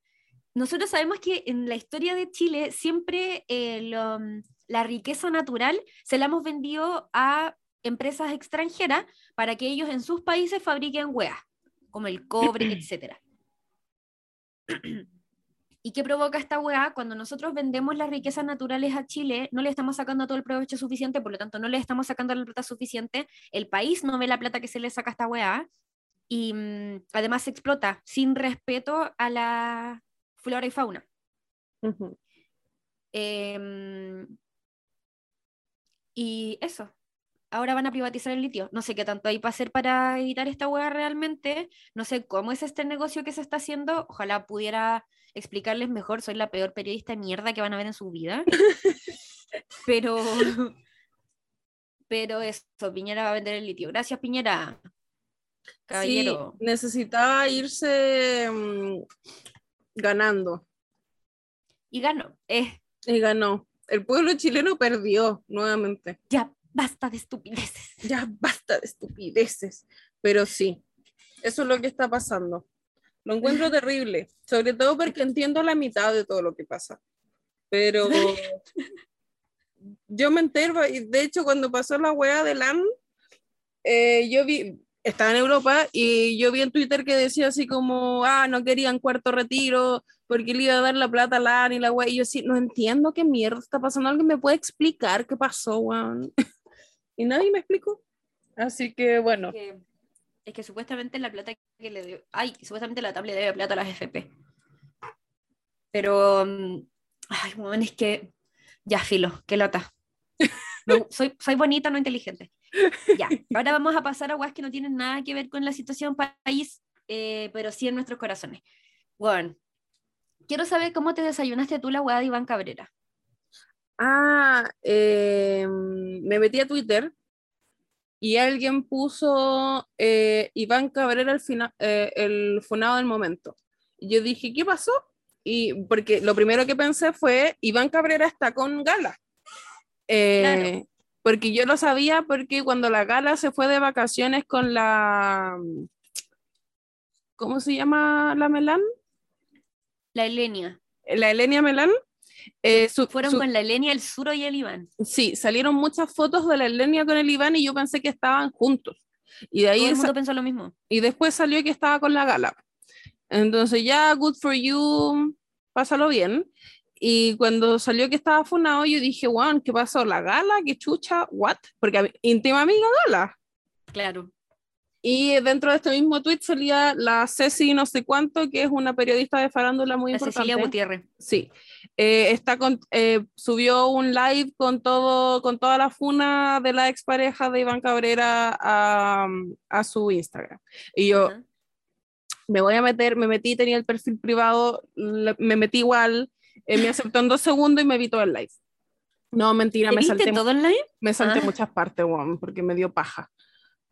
nosotros sabemos que en la historia de Chile siempre eh, lo- la riqueza natural se la hemos vendido a empresas extranjeras para que ellos en sus países fabriquen weas, como el cobre, etc. ¿Y qué provoca esta wea? Cuando nosotros vendemos las riquezas naturales a Chile, no le estamos sacando todo el provecho suficiente, por lo tanto no le estamos sacando la plata suficiente, el país no ve la plata que se le saca a esta wea y mm, además se explota sin respeto a la flora y fauna. Y eso. Ahora van a privatizar el litio. No sé qué tanto hay para hacer para evitar esta hueá realmente. No sé cómo es este negocio que se está haciendo. Ojalá pudiera explicarles mejor. Soy la peor periodista de mierda que van a ver en su vida. Pero. Pero eso, Piñera va a vender el litio. Gracias, Piñera. Caballero. Sí, necesitaba irse mm, ganando Y ganó. Eh, y ganó. El pueblo chileno perdió nuevamente. ya basta de estupideces. Ya basta de estupideces. Pero sí, eso es lo que está pasando. Lo encuentro terrible, sobre todo porque entiendo la mitad de todo lo que pasa. Pero yo me entero, y de hecho cuando pasó la wea de LAN, eh, yo vi, estaba en Europa y yo vi en Twitter que decía así como, ah, no querían cuarto retiro porque le iba a dar la plata a LAN y la wea, y yo sí, no entiendo qué mierda está pasando, alguien me puede explicar qué pasó, weón. y nadie me explicó. Así que bueno, que- es que supuestamente la plata que le dio, ay, supuestamente la TAM le debe plata a las FP. Pero, mm, ay, bueno, es que, ya filo, qué lata. Soy, soy bonita, no inteligente. Ya, ahora vamos a pasar a weas que no tienen nada que ver con la situación país, eh, pero sí en nuestros corazones. Bueno, quiero saber cómo te desayunaste tú la wea de Iván Cabrera. Ah, eh, me metí a Twitter y alguien puso eh, Iván Cabrera el, fina- eh, el funado del momento. Yo dije, ¿qué pasó? Y porque lo primero que pensé fue, Iván Cabrera está con Gala. Eh, Claro. Porque yo lo sabía porque cuando la Gala se fue de vacaciones con la... ¿Cómo se llama la Melán? La Elenia. La Elenia Melán. eh, su- Fueron su- con la Elenia, el Suro y el Iván. Sí, salieron muchas fotos de la Elenia con el Iván y yo pensé que estaban juntos. Y de ahí Todo el mundo pensó lo mismo. y después salió que estaba con la gala. Entonces ya, good for you, pásalo bien. Y cuando salió que estaba funado, yo dije, wow, ¿qué pasó? ¿La gala? ¿Qué chucha? ¿What? Porque íntima amiga gala. Claro. Y dentro de este mismo tweet salía la Ceci no sé cuánto, que es una periodista de farándula muy La importante. Cecilia Gutiérrez. Sí, Eh, está con, eh, subió un live con todo, con toda la funa de la expareja de Iván Cabrera a, a su Instagram. Y yo Ajá. me voy a meter, me metí, tenía el perfil privado, le- me metí igual, eh, me aceptó en dos segundos y me vi todo el live. No, mentira, ¿Te me salté, todo online? me salté Ah. muchas partes, weón, porque me dio paja.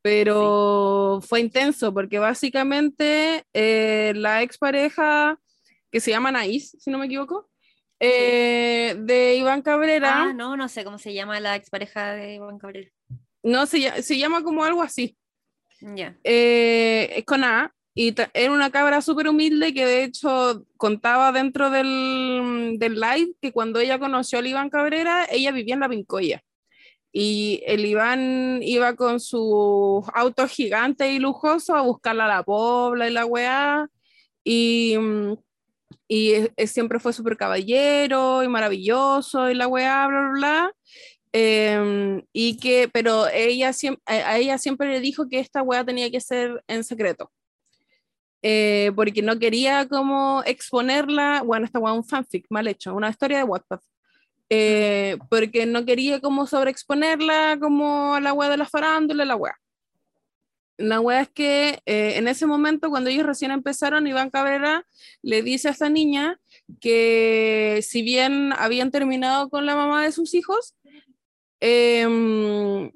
Pero fue intenso, porque básicamente eh, la expareja, que se llama Naís, si no me equivoco, eh, de Iván Cabrera, Ah, no, no sé cómo se llama la expareja de Iván Cabrera. no se, se llama como algo así, Ya. eh, es con A, y era una cabra súper humilde que de hecho contaba dentro del, del live que cuando ella conoció al Iván Cabrera, ella vivía en la Pincoya. Y el Iván iba con su auto gigante y lujoso a buscarla a la pobla y la weá. Y, y eh, eh, siempre fue súper caballero y maravilloso y la weá, bla, bla, bla. Em, y que, pero ella a ella siempre le dijo que esta weá tenía que ser en secreto. Eh, porque no quería como exponerla, bueno, esta es un fanfic mal hecho, una historia de Wattpad. Eh, porque no quería como sobreexponerla como a la weá de la farándula, la weá. La weá es que eh, en ese momento, cuando ellos recién empezaron, Iván Cabrera le dice a esta niña que si bien habían terminado con la mamá de sus hijos, em,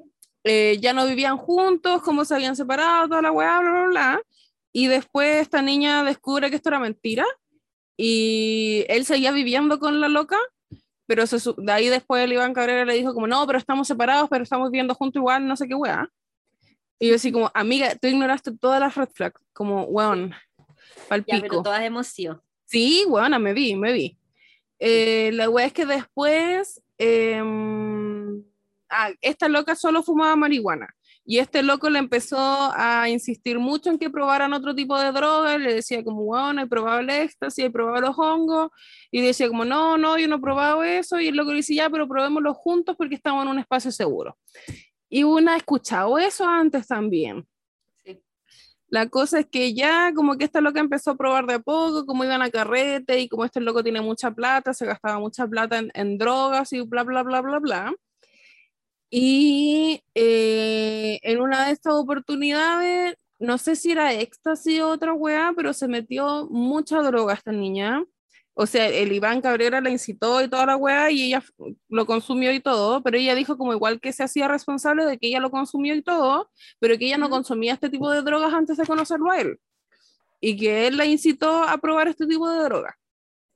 eh, ya no vivían juntos, como se habían separado, toda la weá, bla, bla, bla. Y después esta niña descubre que esto era mentira y él seguía viviendo con la loca, pero se de ahí después el Iván Cabrera le dijo como, no, pero estamos separados, pero estamos viviendo juntos igual, no sé qué weá. Y yo así como, amiga, tú ignoraste todas las red flags, como, weón, pal Ya, pero todas sido. Sí, weona, me vi, me vi. Eh, la weá es que después, em, ah, esta loca solo fumaba marihuana. Y este loco le empezó a insistir mucho en que probaran otro tipo de droga. Le decía como, bueno, he probado el éxtasis, he probado los hongos. Y decía como, no, no, yo no he probado eso. Y el loco le dice, ya, pero probémoslo juntos porque estamos en un espacio seguro. Y una ha escuchado eso antes también. Sí. La cosa es que ya como que esta loca empezó a probar de a poco, como iban a carrete y como este loco tiene mucha plata, se gastaba mucha plata en, en drogas y bla, bla, bla, bla, bla. Y eh, en una de estas oportunidades, no sé si era éxtasis o otra weá, pero se metió mucha droga esta niña. O sea, el Iván Cabrera la incitó y toda la weá y ella lo consumió y todo, pero ella dijo como igual que se hacía responsable de que ella lo consumió y todo, pero que ella no consumía este tipo de drogas antes de conocerlo a él. Y que él la incitó a probar este tipo de drogas.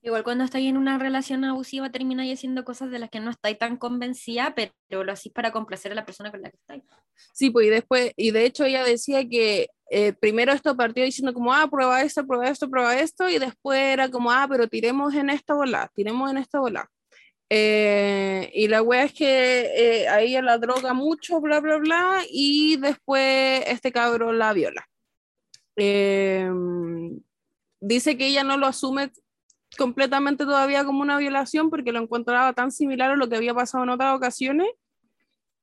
Igual cuando estáis en una relación abusiva termináis haciendo cosas de las que no estáis tan convencida, pero lo hacís para complacer a la persona con la que estáis. Sí, pues y después, y de hecho ella decía que eh, primero esto partió diciendo como, ah, prueba esto, prueba esto, prueba esto, y después era como, ah, pero tiremos en esta bola, tiremos en esta bola. Eh, y la wea es que eh, a ella la droga mucho, bla, bla, bla, y después este cabrón la viola. Eh, dice que ella no lo asume completamente todavía como una violación porque lo encontraba tan similar a lo que había pasado en otras ocasiones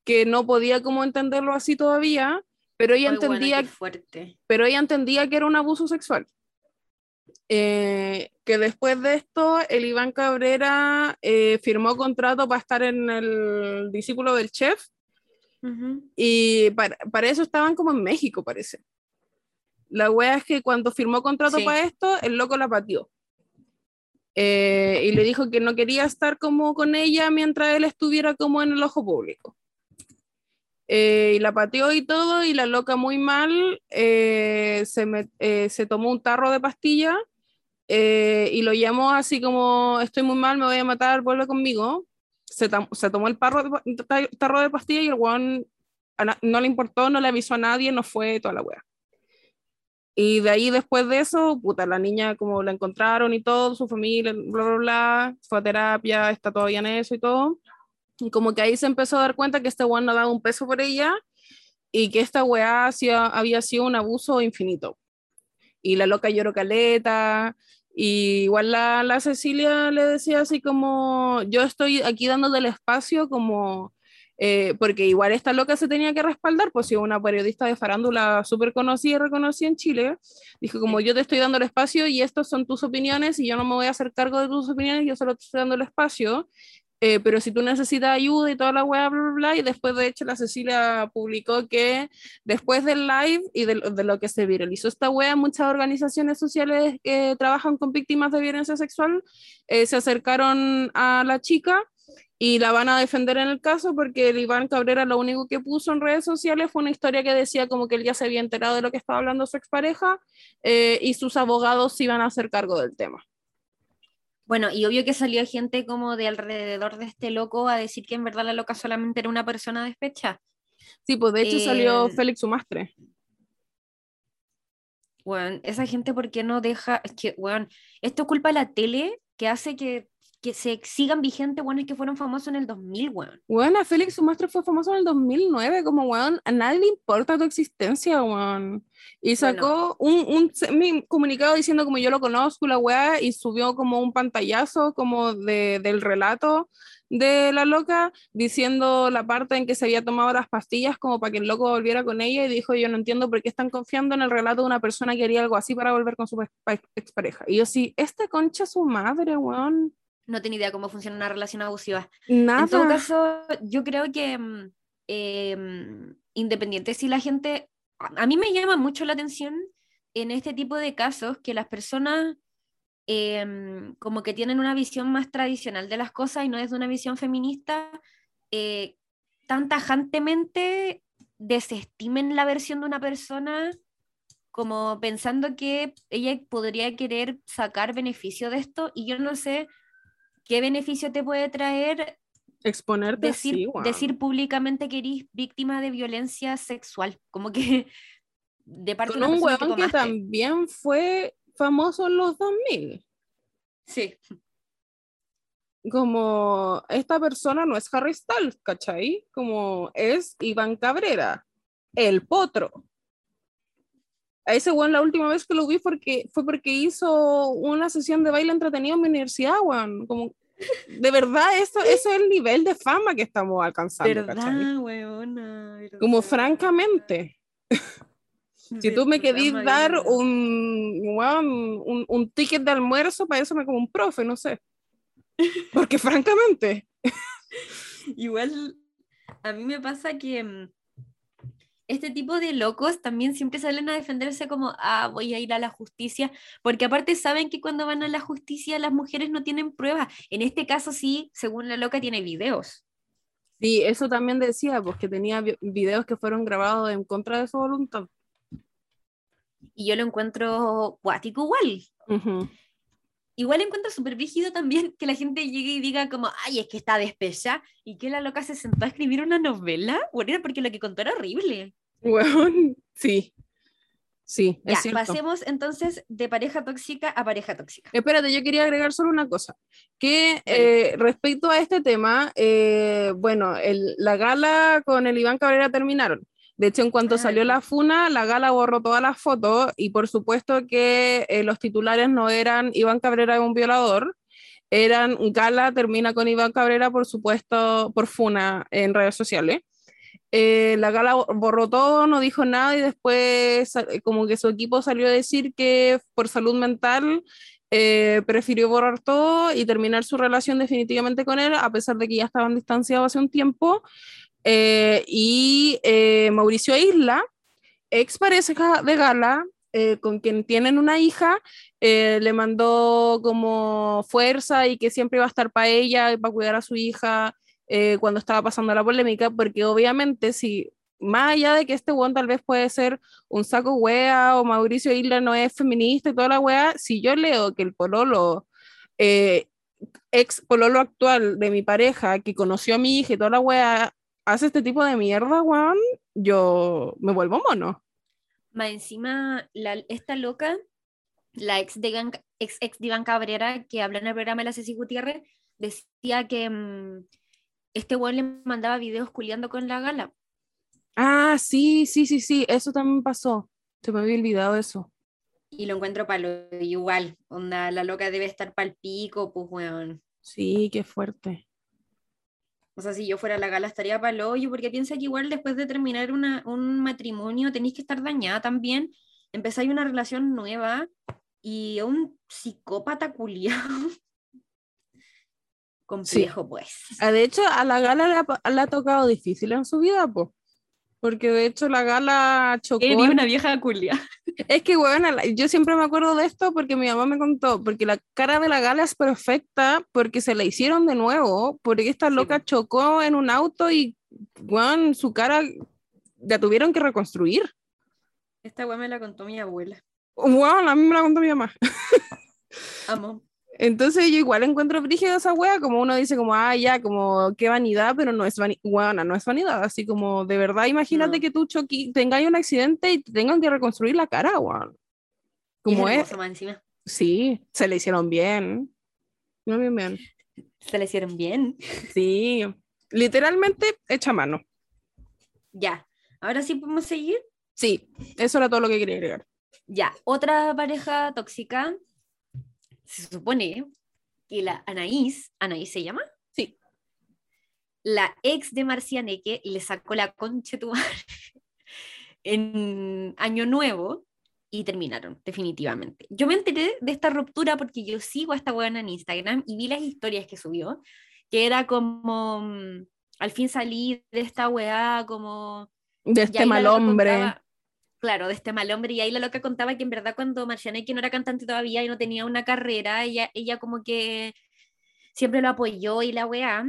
que no podía como entenderlo así todavía, pero ella entendía, fuerte. pero ella entendía que era un abuso sexual. eh, que después de esto el Iván Cabrera eh, firmó contrato para estar en el discípulo del chef y para, para, eso estaban como en México, parece. La wea es que cuando firmó contrato para esto, el loco la pateó. Eh, y le dijo que no quería estar como con ella mientras él estuviera como en el ojo público. Eh, y la pateó y todo, y la loca muy mal, se, se tomó un tarro de pastilla eh, y lo llamó así como, estoy muy mal, me voy a matar, vuelve conmigo. Se, se tomó el tarro de pastilla y el weón no le importó, no le avisó a nadie, no fue toda la wea. Y de ahí después de eso, puta, la niña como la encontraron y todo, su familia, bla, bla, bla, fue a terapia, está todavía en eso y todo. Y como que ahí se empezó a dar cuenta que este weón no daba un peso por ella y que esta weá había sido un abuso infinito y la loca lloró caleta. Y igual la, la, Cecilia le decía así como, yo estoy aquí dándote el espacio como, eh, porque igual esta loca se tenía que respaldar, pues si una periodista de farándula súper conocida y reconocida en Chile, dijo como yo te estoy dando el espacio y estas son tus opiniones y yo no me voy a hacer cargo de tus opiniones, yo solo te estoy dando el espacio eh, pero si tú necesitas ayuda y toda la web, bla, bla, bla, y después de hecho la Cecilia publicó que después del live y de, de lo que se viralizó esta web, muchas organizaciones sociales que trabajan con víctimas de violencia sexual eh, se acercaron a la chica y la van a defender en el caso porque el Iván Cabrera lo único que puso en redes sociales fue una historia que decía como que él ya se había enterado de lo que estaba hablando su expareja eh, y sus abogados iban a hacer cargo del tema. Bueno, y obvio que salió gente como de alrededor de este loco a decir que en verdad la loca solamente era una persona despecha. Sí, pues de hecho salió eh, Félix Sumastre. Bueno, esa gente, ¿por qué no deja? Es que, bueno, esto culpa a la tele que hace que que se sigan vigentes, bueno, es que fueron famosos en el 2000, weón. Bueno, Félix Sumastro fue famoso en el 2009, como, weón, a nadie le importa tu existencia, weón. Y sacó un, un comunicado diciendo como yo lo conozco, la weá, y subió como un pantallazo como de, del relato de la loca, diciendo la parte en que se había tomado las pastillas como para que el loco volviera con ella, y dijo, yo no entiendo por qué están confiando en el relato de una persona que haría algo así para volver con su expareja. Y yo sí, esta concha su madre, weón no tenía idea cómo funciona una relación abusiva. Nada. En todo caso, yo creo que em, independiente si la gente, a, mí me llama mucho la atención en este tipo de casos que las personas em, como que tienen una visión más tradicional de las cosas y no desde una visión feminista, eh, tan tajantemente desestimen la versión de una persona como pensando que ella podría querer sacar beneficio de esto y yo no sé ¿qué beneficio te puede traer exponerte decir, decir públicamente que eres víctima de violencia sexual? Como que de parte de un huevón que, también fue famoso en los 2000. Sí. Como esta persona no es Harry Styles, ¿cachai? Como es Iván Cabrera, el potro a ese weón la última vez que lo vi porque, fue porque hizo una sesión de baile entretenido en mi universidad, weón. Como, de verdad, eso, eso es el nivel de fama que estamos alcanzando. ¿Verdad, weona? Como francamente. si tú me querís dar un, un, un, ticket de almuerzo, para eso me como un profe, no sé. Porque francamente. Igual, a mí me pasa que mm, este tipo de locos también siempre salen a defenderse como, ah, voy a ir a la justicia, porque aparte saben que cuando van a la justicia las mujeres no tienen pruebas. En este caso sí, según la loca, tiene videos. Sí, eso también decía, pues que tenía videos que fueron grabados en contra de su voluntad. Y yo lo encuentro cuático igual. Igual encuentro súper rígido también que la gente llegue y diga como, ay, es que está despecha, y que la loca se sentó a escribir una novela. Bueno, porque lo que contó era horrible. Bueno, sí. Sí, ya, pasemos entonces de pareja tóxica a pareja tóxica. Espérate, yo quería agregar solo una cosa, que eh, respecto a este tema, eh, bueno, el, la gala con el Iván Cabrera terminaron. De hecho, en cuanto salió la funa, la gala borró todas las fotos y por supuesto que eh, los titulares no eran Iván Cabrera es un violador, eran gala termina con Iván Cabrera, por supuesto, por funa en redes sociales. Eh, la gala borró todo, no dijo nada y después como que su equipo salió a decir que por salud mental eh, prefirió borrar todo y terminar su relación definitivamente con él, a pesar de que ya estaban distanciados hace un tiempo. Eh, y Mauricio Isla, ex pareja de Gala, con quien tienen una hija, le mandó como fuerza y que siempre iba a estar para ella y para cuidar a su hija eh, cuando estaba pasando la polémica, porque obviamente si más allá de que este weón tal vez puede ser un saco wea o Mauricio Isla no es feminista y toda la wea, si yo leo que el pololo, eh, ex pololo actual de mi pareja, que conoció a mi hija y toda la wea, hace este tipo de mierda, weón, yo me vuelvo mono. Más encima, la, esta loca, la ex de, ex, ex de Iván Cabrera, que habla en el programa de la Ceci Gutiérrez, decía que... Mm, este weón le mandaba videos culiando con la gala. Ah, sí, sí, sí, sí, eso también pasó. Se me había olvidado eso. Y lo encuentro para lo igual. Onda, la loca debe estar para el pico, pues weón. Sí, qué fuerte. O sea, si yo fuera a la gala estaría para el hoyo, porque piensa que igual después de terminar un matrimonio tenéis que estar dañada también. Empezáis una relación nueva y un psicópata culiado complejo, pues. Ah, de hecho, a la gala le ha, tocado difícil en su vida, pues. Porque de hecho la gala chocó. Era una vieja culia. Es que, bueno, yo siempre me acuerdo de esto porque mi mamá me contó, porque la cara de la gala es perfecta porque se la hicieron de nuevo, porque esta loca chocó en un auto y, bueno, su cara la tuvieron que reconstruir. Esta weá me la contó mi abuela. Wow, a mí me la contó mi mamá. Amo. Entonces yo igual encuentro brígido esa wea, como uno dice como, ah, ya, como qué vanidad, pero no es vanidad, no es vanidad, así como de verdad, imagínate que tú choqui, tengas un accidente y tengan que reconstruir la cara, weón. Como es. Sí, se le hicieron bien. No bien, bien. Se le hicieron bien. Sí, literalmente hecha mano. Ya, ahora sí podemos seguir. Sí, eso era todo lo que quería agregar. Ya, otra pareja tóxica se supone que la Anaís, ¿Anaís se llama? Sí. La ex de Marcianeque le sacó la concha tu en Año Nuevo y terminaron, definitivamente. Yo me enteré de esta ruptura porque yo sigo a esta buena en Instagram y vi las historias que subió, que era como, mm, al fin salí de esta weá, como... De este mal hombre claro, de este mal hombre. Y ahí la loca contaba que en verdad cuando que no era cantante todavía y no tenía una carrera, ella, ella como que siempre lo apoyó y la weá.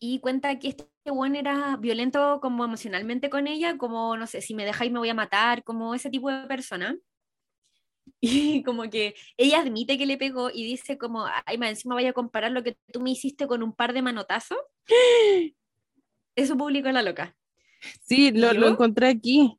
Y cuenta que este weón era violento como emocionalmente con ella, como, no sé, si me dejáis me voy a matar, como ese tipo de persona. Y como que ella admite que le pegó y dice como, ay, más encima vaya a comparar lo que tú me hiciste con un par de manotazos. Eso publicó la loca. Sí, lo, lo encontré aquí.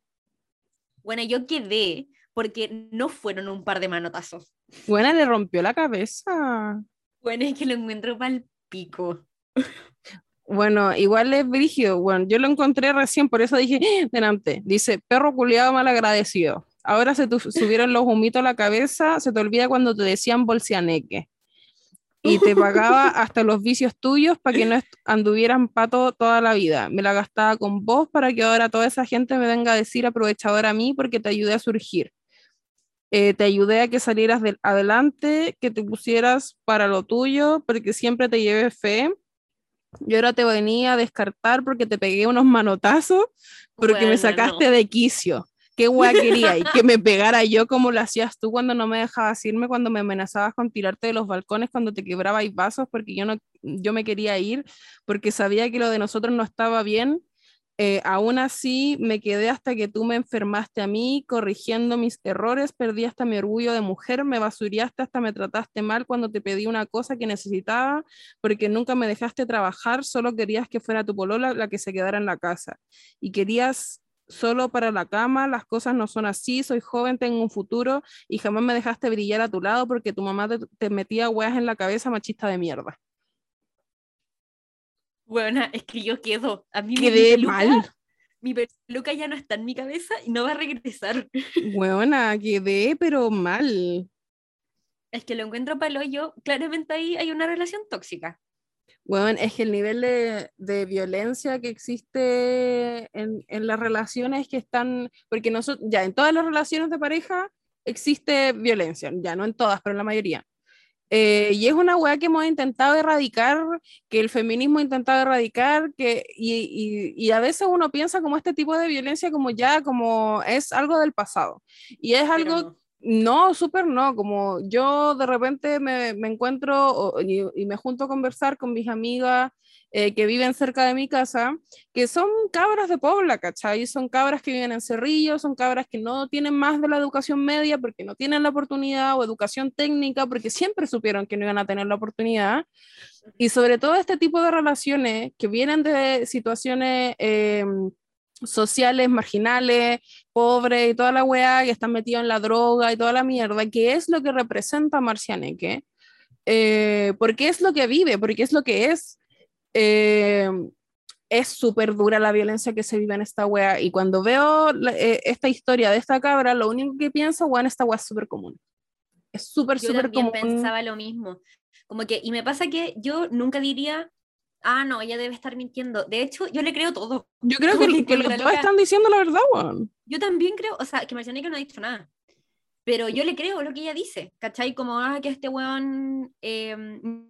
Bueno, yo quedé porque no fueron un par de manotazos. Buena, le rompió la cabeza. Bueno, es que lo encuentro para el pico. Bueno, igual es brígido. Bueno, yo lo encontré recién, por eso dije, ¡Ah! delante. Dice, perro culiado mal agradecido. Ahora se te subieron los humitos a la cabeza, se te olvida cuando te decían bolsianeque y te pagaba hasta los vicios tuyos para que no anduvieran pato toda la vida. Me la gastaba con vos para que ahora toda esa gente me venga a decir aprovechador a mí porque te ayudé a surgir. Eh, te ayudé a que salieras de adelante, que te pusieras para lo tuyo, porque siempre te llevé fe. Y ahora te venía a descartar porque te pegué unos manotazos, porque me sacaste de quicio qué guay quería y que me pegara yo como lo hacías tú cuando no me dejabas irme, cuando me amenazabas con tirarte de los balcones, cuando te quebrabais vasos porque yo no, yo me quería ir porque sabía que lo de nosotros no estaba bien. Eh, aún así me quedé hasta que tú me enfermaste a mí, corrigiendo mis errores, perdí hasta mi orgullo de mujer, me basuriaste hasta me trataste mal cuando te pedí una cosa que necesitaba, porque nunca me dejaste trabajar, solo querías que fuera tu polola la que se quedara en la casa. Y querías solo para la cama, las cosas no son así, soy joven, tengo un futuro y jamás me dejaste brillar a tu lado porque tu mamá te, metía hueas en la cabeza machista de mierda. Bueno, es que yo quedo, a mí Quedé mal. Mi peluca ya no está en mi cabeza y no va a regresar. Buena, quedé pero mal. Es que lo encuentro palo yo, claramente ahí hay una relación tóxica. Bueno, es que el nivel de, de violencia que existe en, en, las relaciones que están, porque nosotros, ya en todas las relaciones de pareja existe violencia, ya no en todas, pero en la mayoría. Eh, y es una weá que hemos intentado erradicar, que el feminismo ha intentado erradicar, que, y, y, y, a veces uno piensa como este tipo de violencia como ya, como es algo del pasado. Y es algo no, súper no, como yo de repente me, me encuentro y, me junto a conversar con mis amigas eh, que viven cerca de mi casa, que son cabras de Pobla, ¿cachai? Son cabras que viven en Cerrillo, son cabras que no tienen más de la educación media porque no tienen la oportunidad o educación técnica porque siempre supieron que no iban a tener la oportunidad. Y sobre todo este tipo de relaciones que vienen de situaciones... Eh, sociales, marginales, pobres y toda la weá, y están metidos en la droga y toda la mierda, que es lo que representa Marcianeque, eh, porque es lo que vive, porque es lo que es. Eh, es súper dura la violencia que se vive en esta wea, y cuando veo la, eh, esta historia de esta cabra, lo único que pienso, weón, esta wea es súper común. Es súper, súper común. Yo pensaba lo mismo. Como que, y me pasa que yo nunca diría, ah, no, ella debe estar mintiendo. De hecho, yo le creo todo. Yo creo que, que, que los dos están diciendo la verdad, weón. Yo también creo, o sea, que Marcianeca no ha dicho nada. Pero yo le creo lo que ella dice, ¿cachai? Como, ah, que este weón eh,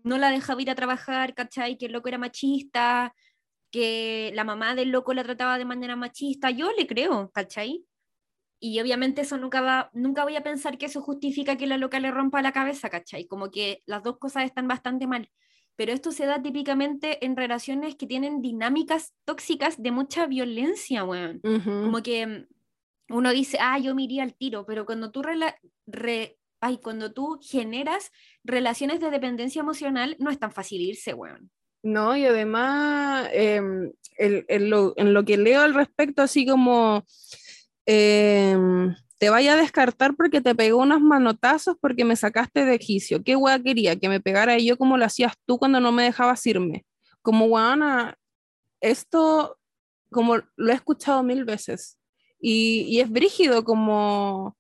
no la dejaba ir a trabajar, ¿cachai? Que el loco era machista, que la mamá del loco la trataba de manera machista. Yo le creo, ¿cachai? Y obviamente eso nunca va, nunca voy a pensar que eso justifica que la loca le rompa la cabeza, ¿cachai? Como que las dos cosas están bastante mal pero esto se da típicamente en relaciones que tienen dinámicas tóxicas de mucha violencia, weón. Uh -huh. Como que mm, uno dice, ah, yo me iría al tiro, pero cuando tú, re ay, cuando tú generas relaciones de dependencia emocional, no es tan fácil irse, weón. No, y además, eh, el, el lo, en lo que leo al respecto, así como... Eh, te vaya a descartar porque te pegó unos manotazos porque me sacaste de quicio. ¿Qué weá quería? Que me pegara yo como lo hacías tú cuando no me dejabas irme. Como weana, esto como lo he escuchado mil veces. Y, y, es brígido como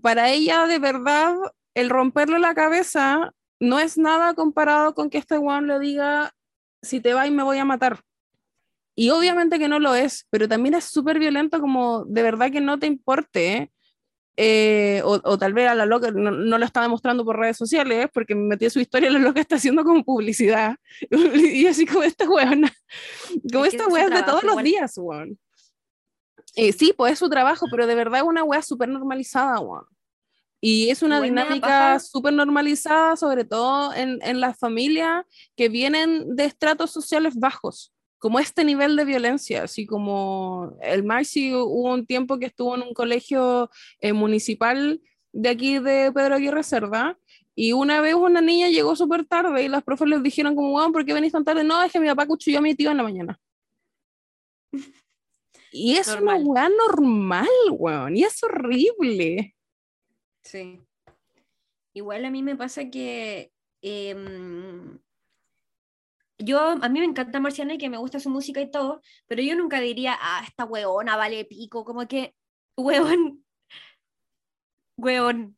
para ella de verdad el romperle la cabeza no es nada comparado con que este weón le diga si te vas y me voy a matar. Y obviamente que no lo es, pero también es súper violento como de verdad que no te importe, ¿eh? Eh, o, o, tal vez a la loca no, no, lo está demostrando por redes sociales, porque me metió su historia, la loca está haciendo como publicidad. y así como esta weona, como es esta wea de todos igual. los días, weón. Eh, sí, pues es su trabajo, pero de verdad es una wea súper normalizada, weón. Y es una dinámica súper normalizada, sobre todo en, en las familias que vienen de estratos sociales bajos como este nivel de violencia, así como el Maxi hubo un tiempo que estuvo en un colegio eh, municipal de aquí de Pedro Aguirre Cerda, y una vez una niña llegó súper tarde y las profes les dijeron como, weón, ¿por qué venís tan tarde? No, es que mi papá cuchilló a mi tío en la mañana. Y es normal. una weá normal, weón, y es horrible. Sí. Igual a mí me pasa que eh, yo, a mí me encanta Marciana y que me gusta su música y todo, pero yo nunca diría, ah, esta huevona vale pico, como que, huevón, huevón,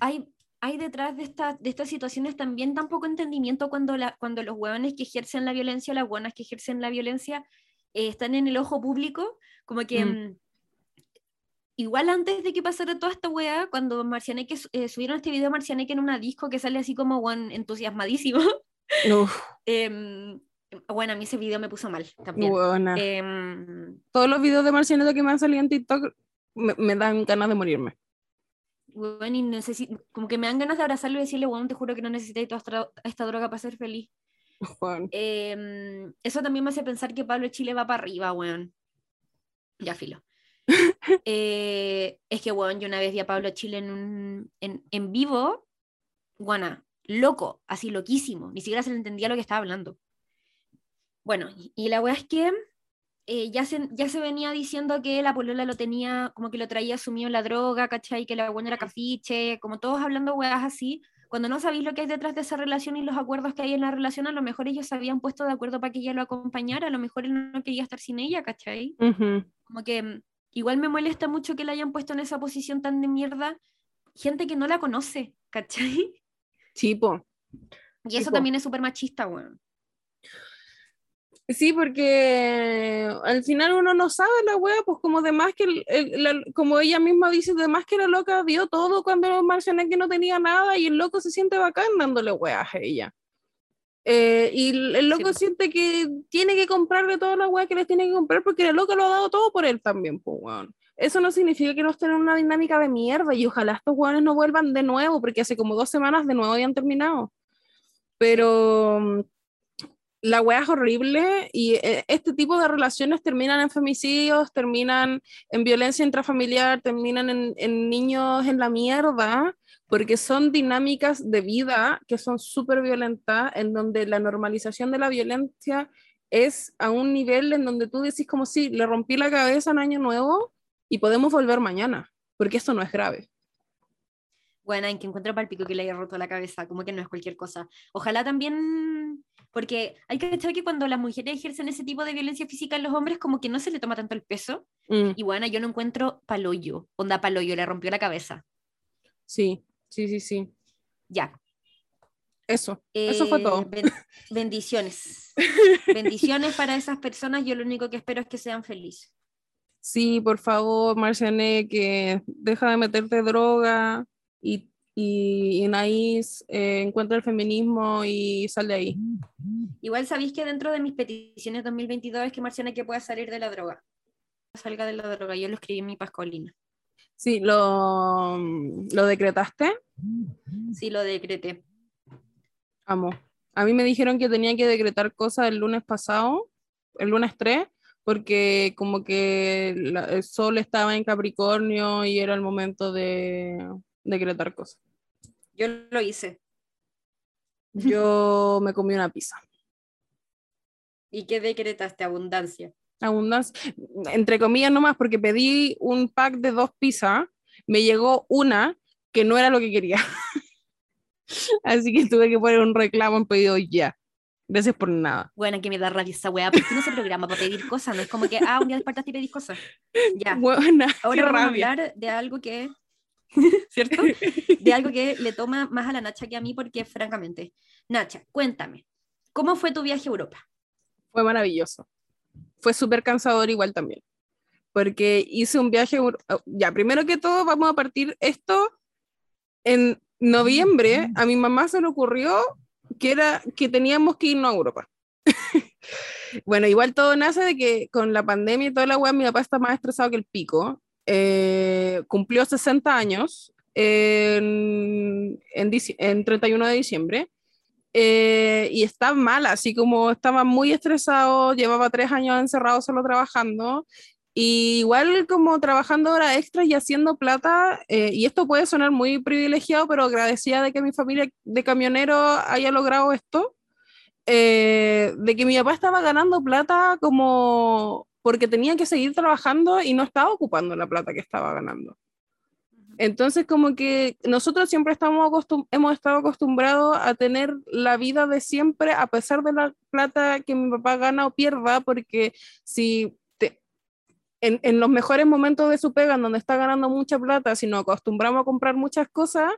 hay, hay detrás de, esta, de estas situaciones también tan poco entendimiento cuando, la, cuando los huevones que ejercen la violencia, las buenas que ejercen la violencia, eh, están en el ojo público, como que... Mm. Igual antes de que pasara toda esta weá, cuando Marcianeque eh, subieron este video Marcianeque en una disco que sale así como one entusiasmadísimo, Eh, bueno, a mí ese video me puso mal también. Eh, Todos los videos de Marcianeta que me han salido en TikTok me, me dan ganas de morirme. Bueno, y necesito, como que me dan ganas de abrazarlo y decirle, bueno, te juro que no necesitáis toda esta droga para ser feliz. Eh, eso también me hace pensar que Pablo Chile va para arriba, weón. Ya filo. eh, es que, weón, yo una vez vi a Pablo Chile en, un, en, en vivo, guana, loco, así loquísimo, ni siquiera se le entendía lo que estaba hablando. Bueno, y, la weá es que eh, ya, se, ya se venía diciendo que la polola lo tenía, como que lo traía sumido en la droga, ¿cachai? Que la buena era cafiche, como todos hablando weas así. Cuando no sabéis lo que hay detrás de esa relación y los acuerdos que hay en la relación, a lo mejor ellos se habían puesto de acuerdo para que ella lo acompañara, a lo mejor él no quería estar sin ella, ¿cachai? Uh -huh. Como que mm, igual me molesta mucho que la hayan puesto en esa posición tan de mierda gente que no la conoce, ¿cachai? Sí, po. Y eso también es súper machista, weón. Sí, porque al final uno no sabe la wea, pues como de más que, el- el- la- como ella misma dice, de más que la loca dio todo cuando que no tenía nada y el loco se siente bacán dándole weas a ella. Eh, y el, el loco siente que tiene que comprarle toda la wea que les tiene que comprar porque la loca lo ha dado todo por él también, pues weón. Eso no significa que no estén una dinámica de mierda y ojalá estos weones no vuelvan de nuevo porque hace como dos semanas de nuevo habían terminado. Pero mm, la wea es horrible y eh, este tipo de relaciones terminan en femicidios, terminan en violencia intrafamiliar, terminan en, en niños en la mierda, porque son dinámicas de vida que son súper violentas, en donde la normalización de la violencia es a un nivel en donde tú decís como si le rompí la cabeza en año nuevo y podemos volver mañana, porque esto no es grave. Bueno, en que encuentro para el pico que le haya roto la cabeza, como que no es cualquier cosa. Ojalá también, porque hay que saber que cuando las mujeres ejercen ese tipo de violencia física en los hombres, como que no se le toma tanto el peso. Mm, Y bueno, yo no encuentro paloyo, onda paloyo, le rompió la cabeza. sí, sí, sí, sí. Ya. Eso, eso fue Eh, todo. ben- bendiciones. bendiciones para esas personas. Yo lo único que espero es que sean felices. Sí, por favor, Marciané, que deja de meterte droga y, y, y Anaís, eh, encuentra el feminismo y sal de ahí. Igual sabéis que dentro de mis peticiones 2022 es que Marciana que pueda salir de la droga. Salga de la droga. Yo lo escribí en mi pascolina. Sí, lo, lo decretaste. Sí, lo decreté. Amo. A mí me dijeron que tenía que decretar cosas el lunes pasado, el lunes 3, porque como que la- el sol estaba en Capricornio y era el momento de decretar cosas. Yo lo hice. Yo me comí una pizza. ¿Y qué decretaste? Abundancia. Abundancia, entre comillas nomás, porque pedí un pack de dos pizzas, me llegó una que no era lo que quería. Así que tuve que poner un reclamo en pedido ya. Gracias por nada. Bueno, que me da rabia esa weá, porque no se programa para pedir cosas, no es como que, ah, un día despertaste y pedís cosas. Ya. Buena, Ahora qué vamos a rabia. hablar de algo que, ¿cierto? De algo que le toma más a la Nacha que a mí, porque francamente, Nacha, cuéntame, ¿cómo fue tu viaje a Europa? Fue maravilloso. Fue súper cansador igual también. Porque hice un viaje. a oh, Ya, primero que todo, vamos a partir esto. En noviembre, a mi mamá se le ocurrió que, era, que teníamos que irnos a Europa. bueno, igual todo nace de que con la pandemia y toda la weá, mi papá está más estresado que el pico. Eh, cumplió 60 años en, en, en 31 de diciembre. Eh, y estaba mal, así como estaba muy estresado, llevaba tres años encerrado solo trabajando, y igual como trabajando horas extras y haciendo plata, eh, y esto puede sonar muy privilegiado, pero agradecida de que mi familia de camionero haya logrado esto, eh, de que mi papá estaba ganando plata como porque tenía que seguir trabajando y no estaba ocupando la plata que estaba ganando. Entonces, como que nosotros siempre estamos hemos estado acostumbrados a tener la vida de siempre, a pesar de la plata que mi papá gana o pierda, porque si en, en los mejores momentos de su pega, en donde está ganando mucha plata, si nos acostumbramos a comprar muchas cosas,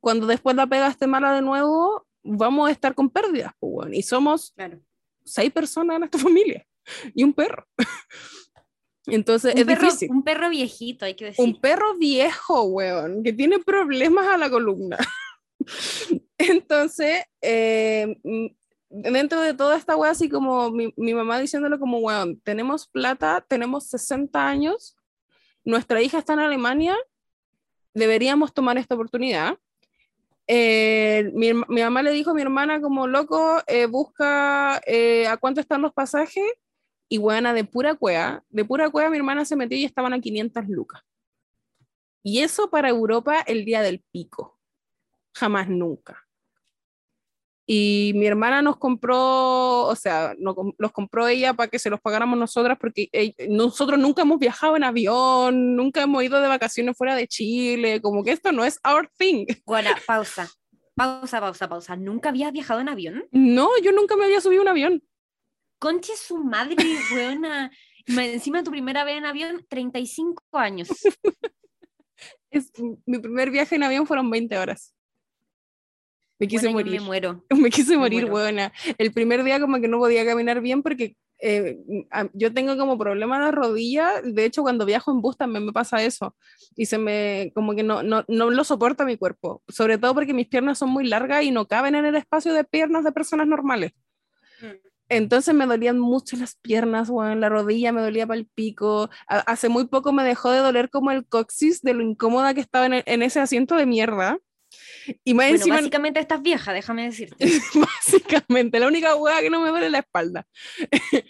cuando después la pega esté mala de nuevo, vamos a estar con pérdidas. pues, weón. Y somos Claro. seis personas en esta familia y un perro. Entonces, Un es perro, difícil. un perro viejito, hay que decir. Un perro viejo, weón, que tiene problemas a la columna. Entonces, eh, dentro de toda esta weá, así como mi, mi mamá diciéndole como, weón, tenemos plata, tenemos 60 años, nuestra hija está en Alemania, deberíamos tomar esta oportunidad. Eh, mi, mi mamá le dijo a mi hermana como, loco, eh, busca eh, a cuánto están los pasajes, y buena, de pura cueva, de pura cueva mi hermana se metió y estaban a 500 lucas. Y eso para Europa el día del pico. Jamás nunca. Y mi hermana nos compró, o sea, los compró ella para que se los pagáramos nosotras, porque nosotros nunca hemos viajado en avión, nunca hemos ido de vacaciones fuera de Chile, como que esto no es our thing. Bueno, pausa. Pausa, pausa, pausa. ¿Nunca habías viajado en avión? No, yo nunca me había subido a un avión. Conche su madre. Ma- Encima tu primera vez en avión, 35 años. Es, mi primer viaje en avión fueron 20 horas. Me quise Bueno, morir. Me muero. Me quise morir, buena. El primer día como que no podía caminar bien porque eh, yo tengo como problema en la rodilla. De hecho, cuando viajo en bus también me pasa eso. Y se me, como que no, no, no lo soporta mi cuerpo. Sobre todo porque mis piernas son muy largas y no caben en el espacio de piernas de personas normales. Mm. Entonces me dolían mucho las piernas, bueno, la rodilla me dolía para el pico. A- hace muy poco me dejó de doler como el coxis de lo incómoda que estaba en, en ese asiento de mierda. Y más Bueno, encima, básicamente estás vieja, déjame decirte. básicamente, la única hueá que no me duele la espalda.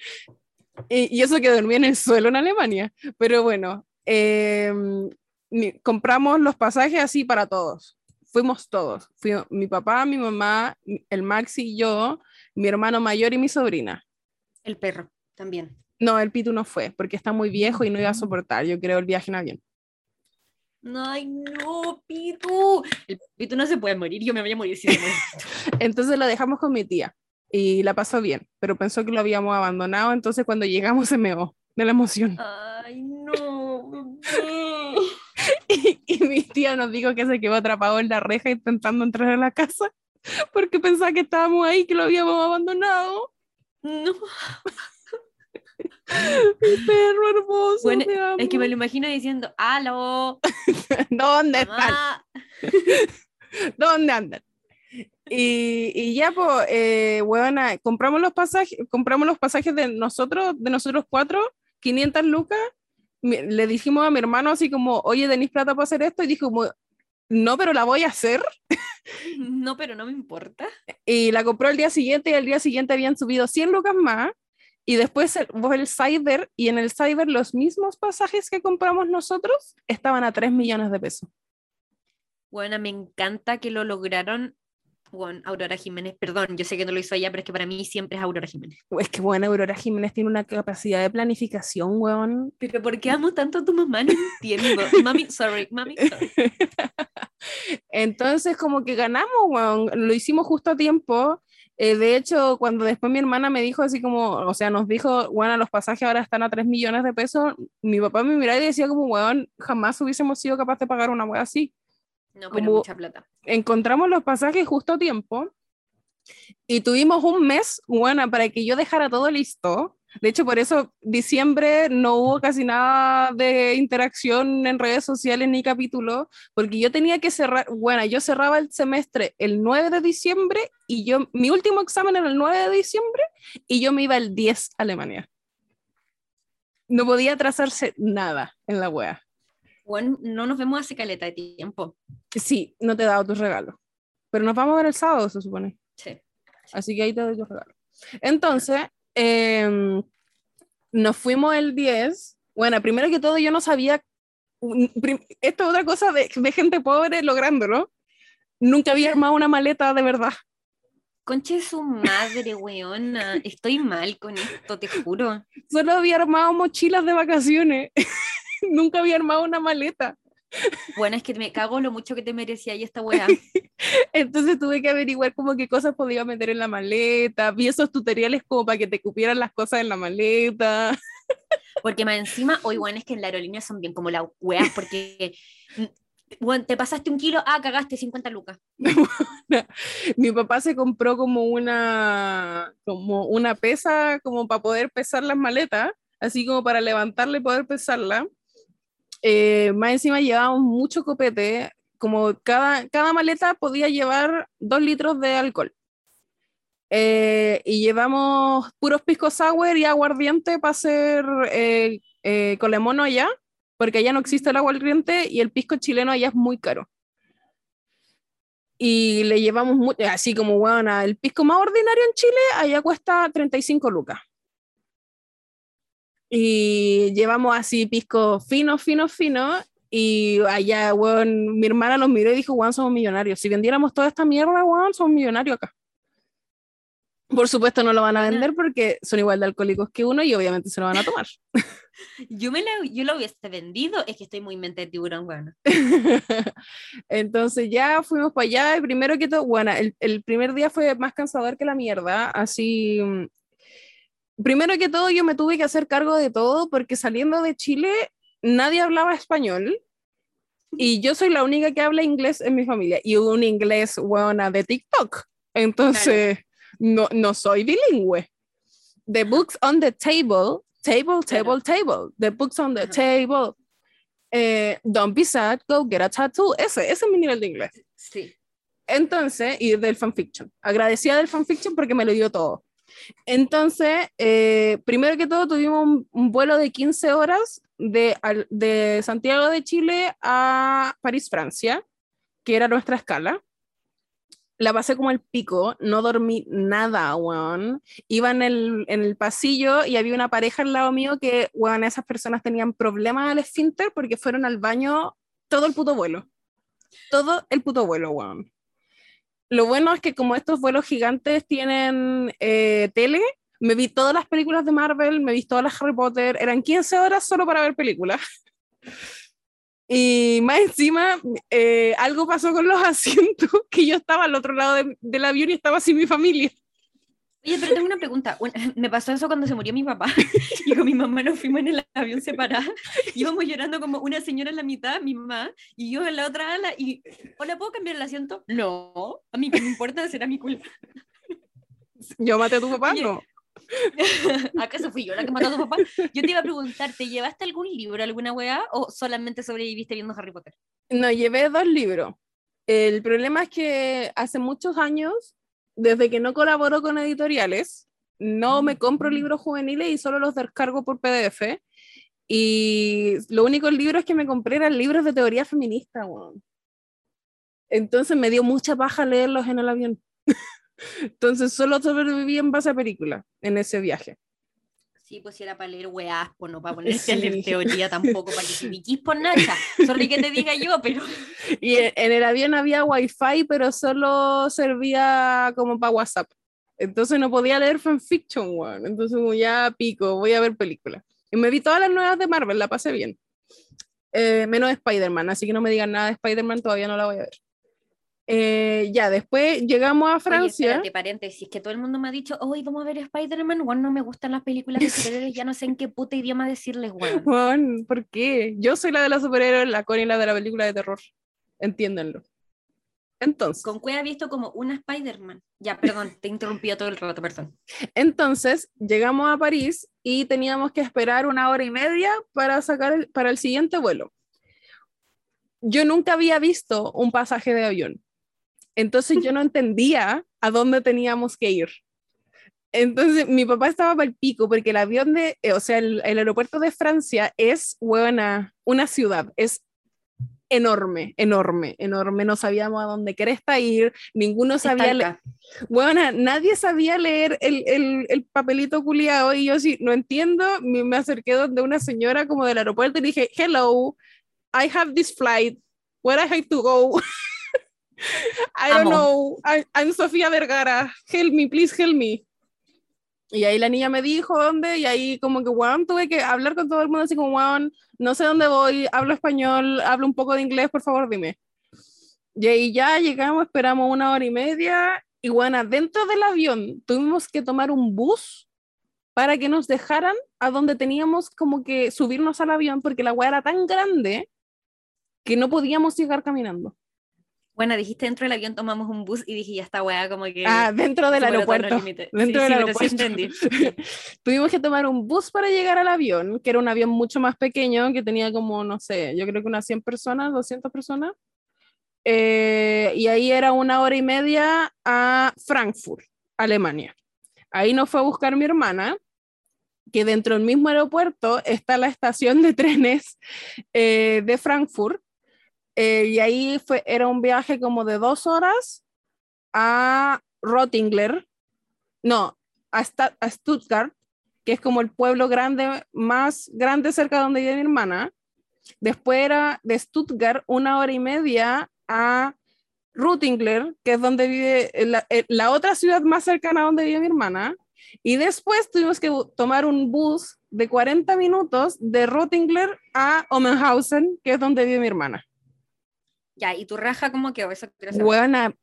y, y eso que dormí en el suelo en Alemania. Pero bueno, eh, mi- compramos los pasajes así para todos. Fuimos todos. Fui mi papá, mi mamá, el Maxi y yo, mi hermano mayor y mi sobrina. El perro también. No, el Pitu no fue, porque está muy viejo y no iba a soportar, yo creo, el viaje en avión. Ay, no, Pitu. El Pitu no se puede morir, yo me voy a morir si se muere. Entonces lo dejamos con mi tía y la pasó bien, pero pensó que lo habíamos abandonado, entonces cuando llegamos se meó de la emoción. Ay, no. Y, y mi tía nos dijo que se quedó atrapado en la reja intentando entrar a la casa porque pensaba que estábamos ahí, que lo habíamos abandonado. No. Mi perro hermoso. Bueno, te amo. Es que me lo imagino diciendo, aló, ¿Dónde están? mamá. ¿Dónde andan? Y, y ya, pues, eh, huevona, compramos los pasajes, compramos los pasajes de nosotros, de nosotros cuatro, 500 lucas. Le dijimos a mi hermano así como, oye, ¿tenéis plata para hacer esto? Y dijo como, no, pero la voy a hacer. No, pero no me importa. Y la compró el día siguiente y al día siguiente habían subido 100 lucas más. Y después el- fue el Cyber y en el Cyber los mismos pasajes que compramos nosotros estaban a 3 millones de pesos. Bueno, me encanta que lo lograron. Bueno, Aurora Jiménez, perdón, yo sé que no lo hizo ella, pero es que para mí siempre es Aurora Jiménez. Es que bueno, Aurora Jiménez tiene una capacidad de planificación, weón. Pero ¿por qué amo tanto a tu mamá? No entiendo. Mami, sorry, mami, sorry. Entonces, como que ganamos, weón. Lo hicimos justo a tiempo. Eh, de hecho, cuando después mi hermana me dijo así como, o sea, nos dijo, bueno, los pasajes ahora están a 3 millones de pesos, mi papá me miraba y decía como, weón, jamás hubiésemos sido capaces de pagar una weá así. No, pero Como- mucha plata. Encontramos los pasajes justo a tiempo y tuvimos un mes, bueno, para que yo dejara todo listo. De hecho, por eso diciembre no hubo casi nada de interacción en redes sociales ni capítulo, porque yo tenía que cerrar, bueno, yo cerraba el semestre el 9 de diciembre y yo, mi último examen era el 9 de diciembre y yo me iba el 10 a Alemania. No podía atrasarse nada en la wea. Bueno, no nos vemos hace caleta de tiempo. Sí, no te he dado tus regalos, pero nos vamos a ver el sábado, se supone. Sí. Así que ahí te doy tu regalo. Entonces, em, nos fuimos el 10. Bueno, primero que todo, yo no sabía. Esto es otra cosa de, de gente pobre lográndolo. Nunca había armado una maleta de verdad. Conche su madre, weona. Estoy mal con esto, te juro. Solo había armado mochilas de vacaciones. Nunca había armado una maleta. Bueno, es que me cago lo mucho que te merecía y esta weá. Entonces tuve que averiguar como qué cosas podía meter en la maleta. Vi esos tutoriales como para que te cupieran las cosas en la maleta. Porque más encima, hoy, bueno, es que en la aerolínea son bien como las weas, porque. Bueno, te pasaste un kilo, ah, cagaste 50 lucas. Mi papá se compró como una, como una pesa como para poder pesar las maletas, así como para levantarla y poder pesarla. Eh, más encima llevábamos mucho copete, como cada, cada maleta podía llevar dos litros de alcohol. Eh, y llevamos puros pisco sour y aguardiente para hacer eh, eh, colemono allá, porque allá no existe el aguardiente y el pisco chileno allá es muy caro y le llevamos así como, bueno, el pisco más ordinario en Chile, allá cuesta 35 lucas. Y llevamos así pisco fino, fino, fino, y allá, weón, mi hermana nos miró y dijo, weón, somos millonarios. Si vendiéramos toda esta mierda, weón, somos millonarios acá. Por supuesto no lo van a vender porque son igual de alcohólicos que uno y obviamente se lo van a tomar. Yo, me la, yo lo hubiese vendido, es que estoy muy mente de tiburón, bueno. Entonces ya fuimos para allá y primero que todo, bueno, el, el primer día fue más cansador que la mierda, así... Primero que todo yo me tuve que hacer cargo de todo porque saliendo de Chile nadie hablaba español Y yo soy la única que habla inglés en mi familia y un inglés buena de TikTok. Entonces, no, no soy bilingüe. The books on the table, table, table, table. The books on the table. Eh, don't be sad, go get a tattoo. Ese, ese es mi nivel de inglés. Sí. Entonces, y del fanfiction. Agradecida del fanfiction porque me lo dio todo. Entonces, eh, primero que todo, tuvimos un, vuelo de 15 horas de, de Santiago de Chile a París, Francia, que era nuestra escala. La pasé como el pico, no dormí nada, weón. Iba en el, en el pasillo y había una pareja al lado mío que, weón, esas personas tenían problemas al esfínter porque fueron al baño todo el puto vuelo. Todo el puto vuelo, weón. Lo bueno es que como estos vuelos gigantes tienen eh, tele, me vi todas las películas de Marvel, me vi todas las Harry Potter, eran 15 horas solo para ver películas. Y más encima, eh, algo pasó con los asientos, que yo estaba al otro lado de, del avión y estaba sin mi familia. Oye, pero tengo una pregunta. Me pasó eso cuando se murió mi papá y con mi mamá nos fuimos en el avión separados. Íbamos llorando como una señora en la mitad, mi mamá, y yo en la otra ala. Y, ¿hola, puedo cambiar el asiento? No, a mí que me importa, será mi culpa. ¿Yo maté a tu papá? Oye, no. ¿Acaso fui yo la que mató a tu papá? Yo te iba a preguntar, ¿te llevaste algún libro, alguna weá, o solamente sobreviviste viendo Harry Potter? No, llevé dos libros. El problema es que hace muchos años, desde que no colaboro con editoriales, no me compro libros juveniles y solo los descargo por PDF. Y lo único libros que me compré eran libros de teoría feminista. Entonces me dio mucha paja leerlos en el avión. Entonces solo sobreviví en base a película en ese viaje. Sí, pues si era para leer weás, pues no para ponerse a leer teoría tampoco, para que te piquís por nacha. Sorry que te diga yo, pero... Y en el avión había wifi, pero solo servía como para WhatsApp. Entonces no podía leer fanfiction, weón. Entonces ya pico, voy a ver películas. Y me vi todas las nuevas de Marvel, la pasé bien. Eh, menos Spider-Man, así que no me digan nada de Spider-Man, todavía no la voy a ver. Eh, ya, después llegamos a Francia. Oye, espérate, paréntesis, que todo el mundo me ha dicho, hoy vamos a ver Spider-Man, Juan, no me gustan las películas de superhéroes, ya no sé en qué puta idioma decirles, Juan. Juan, ¿por qué? Yo soy la de la superhéroes, la Connie la de la película de terror. Entiéndanlo. Entonces. Con Cueva ha visto como una Spider-Man. Ya, perdón, te interrumpí todo el rato, perdón. Entonces, llegamos a París y teníamos que esperar una hora y media para sacar el, para el siguiente vuelo. Yo nunca había visto un pasaje de avión. Entonces yo no entendía a dónde teníamos que ir. Entonces mi papá estaba para el pico porque el avión de, eh, o sea, el, el aeropuerto de Francia es, buena, una ciudad, es enorme, enorme, enorme. No sabíamos a dónde queresta ir, ninguno sabía leer. Bueno, nadie sabía leer el, el, el papelito culiado y yo sí, no entiendo. Me, me acerqué donde una señora como del aeropuerto y dije, hello, I have this flight, where I have to go. I don't Amo. know, I, I'm Sofía Vergara, help me, please help me. Y ahí la niña me dijo dónde, y ahí como que, weón, tuve que hablar con todo el mundo así como, weón, no sé dónde voy, hablo español, hablo un poco de inglés, por favor, dime. Y ahí ya llegamos, esperamos una hora y media, y bueno, dentro del avión tuvimos que tomar un bus para que nos dejaran a donde teníamos como que subirnos al avión, porque la weá era tan grande que no podíamos llegar caminando. Bueno, dijiste dentro del avión tomamos un bus y dije, ya está weá, como que... Ah, dentro del aeropuerto. Dentro Sí, del sí, pero sí aeropuerto. entendí. Tuvimos que tomar un bus para llegar al avión, que era un avión mucho más pequeño, que tenía como, no sé, yo creo que unas 100 personas, 200 personas. Eh, y ahí era una hora y media a Frankfurt, Alemania. Ahí nos fue a buscar mi hermana, que dentro del mismo aeropuerto está la estación de trenes eh, de Frankfurt. Eh, y ahí fue, era un viaje como de dos horas a Rottingler, no, a, Sta- a Stuttgart, que es como el pueblo grande, más grande cerca de donde vive mi hermana. Después era de Stuttgart una hora y media a Ruttingler, que es donde vive eh, la, eh, la otra ciudad más cercana a donde vive mi hermana. Y después tuvimos que tomar un bus de 40 minutos de Ruttingler a Omenhausen, que es donde vive mi hermana. Ya, ¿y tu raja cómo quedó? Eso quiero saber. Buena,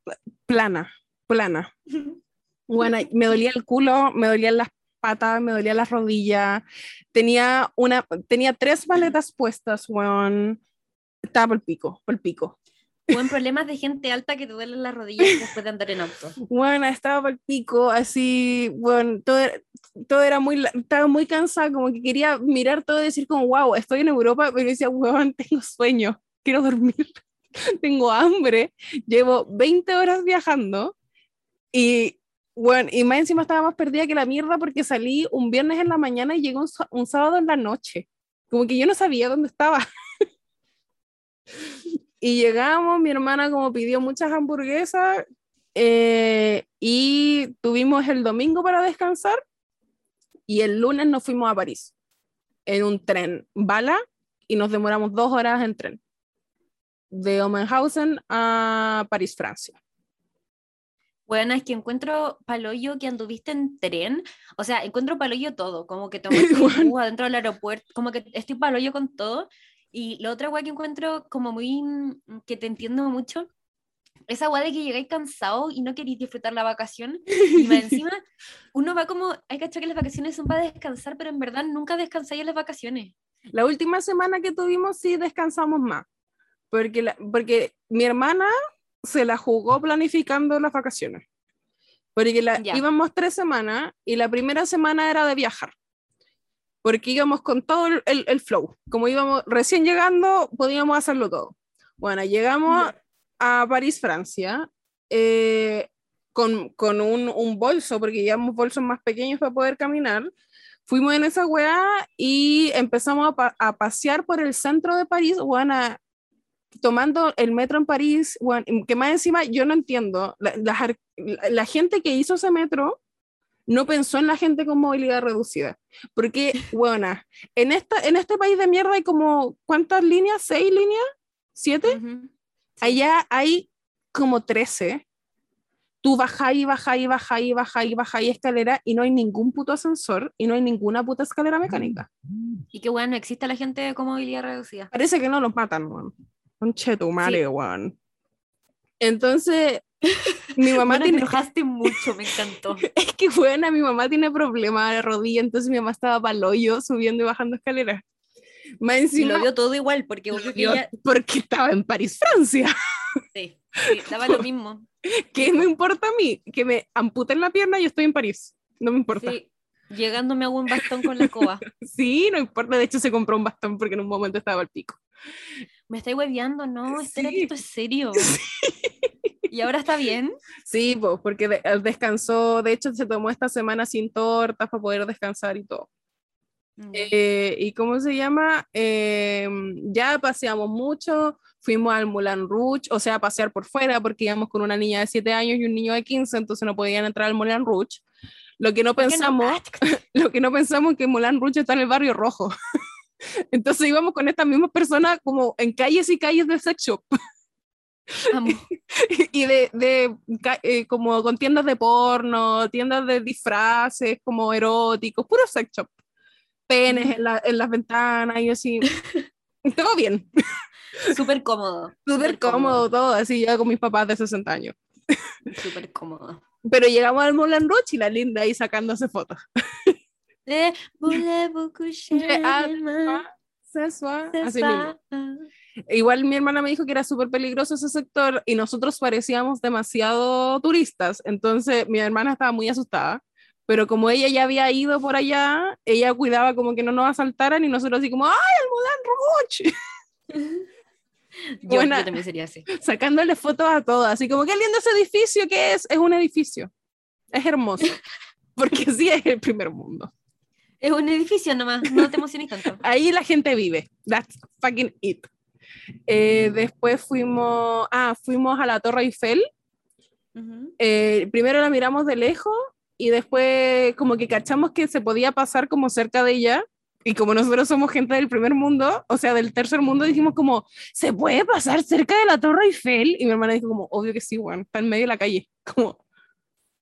plana, plana. Bueno, me dolía el culo, me dolían las patas, me dolían las rodillas. Tenía una, tenía tres maletas puestas, weón. Estaba por el pico, por el pico. Buen problemas de gente alta que te duelen las rodillas después de andar en auto. Bueno, estaba por el pico, así, bueno, todo, era- todo era muy, la- estaba muy cansada, como que quería mirar todo y decir como, wow, estoy en Europa, pero yo decía, weón, tengo sueño, quiero dormir, tengo hambre, llevo 20 horas viajando y, bueno, y más encima estaba más perdida que la mierda porque salí un viernes en la mañana y llegué un, sá- un sábado en la noche, como que yo no sabía dónde estaba. Y llegamos, mi hermana como pidió muchas hamburguesas eh, y tuvimos el domingo para descansar y el lunes nos fuimos a París en un tren bala y nos demoramos dos horas en tren de Omenhausen a París, Francia. Bueno, es que encuentro paloyo que anduviste en tren. O sea, encuentro paloyo todo. Como que tomaste un bus adentro del aeropuerto. Como que estoy paloyo con todo. Y la otra weá que encuentro como muy. mm, que te entiendo mucho. Esa weá de que llegáis cansado y no queréis disfrutar la vacación. Y más encima, uno va como. Hay que achar que las vacaciones son para descansar, pero en verdad nunca descansáis en las vacaciones. La última semana que tuvimos sí descansamos más, porque, la- porque mi hermana se la jugó planificando las vacaciones. Porque la, íbamos tres semanas y la primera semana era de viajar. Porque íbamos con todo el, el- el flow. Como íbamos recién llegando, podíamos hacerlo todo. Bueno, llegamos a París, Francia, eh, con, con un, un bolso, porque llevamos bolsos más pequeños para poder caminar. Fuimos en esa weá y empezamos a, pa- a pasear por el centro de París, a- tomando el metro en París, que más encima yo no entiendo, la, la- la gente que hizo ese metro no pensó en la gente con movilidad reducida, porque, weona, en, esta, en este país de mierda hay como, ¿cuántas líneas? ¿Seis líneas? ¿Siete? Ujú. Allá hay como 13. Tú bajás y bajás y bajás y bajás y bajás y escalera y no hay ningún puto ascensor y no hay ninguna puta escalera mecánica. Y que bueno, existe la gente con movilidad reducida. Parece que no los matan, weón. Conche tu madre, weón. Entonces, mi mamá tiene... enojaste mucho, me encantó. Es que, buena, mi mamá tiene problemas de rodilla, entonces mi mamá estaba para hoyo subiendo y bajando escaleras. Más encima, lo vio todo igual, porque lo vio ella- porque estaba en París, Francia. sí, sí, daba lo mismo. ¿Qué me importa a mí? Que me amputen la pierna y yo estoy en París. No me importa. Sí, llegando me hago un bastón con la escoba. Sí, no importa. De hecho, se compró un bastón porque en un momento estaba al pico. Me estáis hueveando, ¿no? Espera Sí. que esto es serio. ¿Y ahora está bien? Sí, pues, porque de- descansó. De hecho, se tomó esta semana sin tortas para poder descansar y todo. Eh, ¿Y cómo se llama? Eh, ya paseamos mucho. Fuimos al Moulin Rouge, o sea, a pasear por fuera, porque íbamos con una niña de 7 años y un niño de 15, entonces no podían entrar al Moulin Rouge. Lo que no ¿Por qué no? pensamos, lo que no pensamos es que Moulin Rouge está en el barrio rojo. Entonces íbamos con estas mismas personas como en calles y calles de sex shop y de, de eh, como con tiendas de porno, tiendas de disfraces como eróticos, puro sex shop. Penes en, la- en las ventanas y así. Todo bien, Súper cómodo. súper cómodo todo, así yo con mis papás de 60 años. Súper cómodo. Pero llegamos al Moulin Rouge y la linda ahí sacándose fotos. Eh, voulez-vous coucher demain? Sensual, C'est así mismo. Igual mi hermana me dijo que era súper peligroso ese sector y nosotros parecíamos demasiado turistas, entonces mi hermana estaba muy asustada, pero como ella ya había ido por allá, ella cuidaba como que no nos asaltaran y nosotros así como, ¡ay, el Moulin Rouge! Yo, Buena. yo también sería así. Sacándole fotos a todas, así como, qué lindo ese edificio, ¿qué es? Es un edificio, es hermoso, porque sí es el primer mundo. Es un edificio nomás, no te emociones tanto. Ahí la gente vive, that's fucking it. Eh, después fuimos, ah, fuimos a la Torre Eiffel, Ujú. eh, primero la miramos de lejos y después como que cachamos que se podía pasar como cerca de ella y como nosotros somos gente del primer mundo, o sea, del tercer mundo, dijimos como, ¿se puede pasar cerca de la Torre Eiffel? Y mi hermana dijo como, obvio que sí, bueno, está en medio de la calle. Como,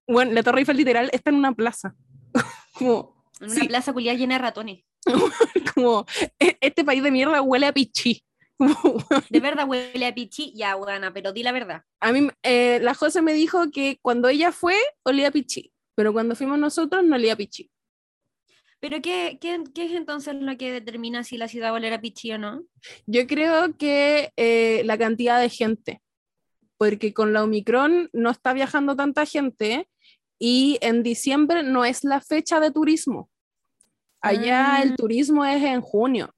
bueno, la Torre Eiffel literal está en una plaza. como, En una Sí. plaza culiada llena de ratones. como, "E- este país de mierda huele a pichí. De verdad huele a pichi, ya, buena, pero di la verdad. A mí, eh, la José me dijo que cuando ella fue, olía a pichí, pero cuando fuimos nosotros no olía a pichí. ¿Pero qué, qué, qué es entonces lo que determina si la ciudad va a oler a pichi o no? Yo creo que eh, la cantidad de gente, porque con la Omicron no está viajando tanta gente y en diciembre no es la fecha de turismo. Allá el Ah. turismo es en junio.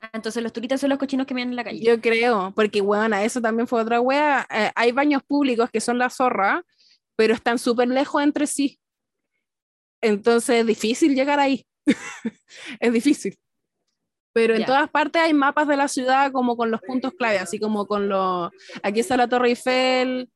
Ah, Entonces los turistas son los cochinos que vienen en la calle. Yo creo, porque bueno, eso también fue otra wea. Eh, hay baños públicos que son la zorra, pero están súper lejos entre sí. Entonces es difícil llegar ahí. es difícil. Pero en todas partes hay mapas de la ciudad como con los puntos clave, así como con los... Aquí está la Torre Eiffel,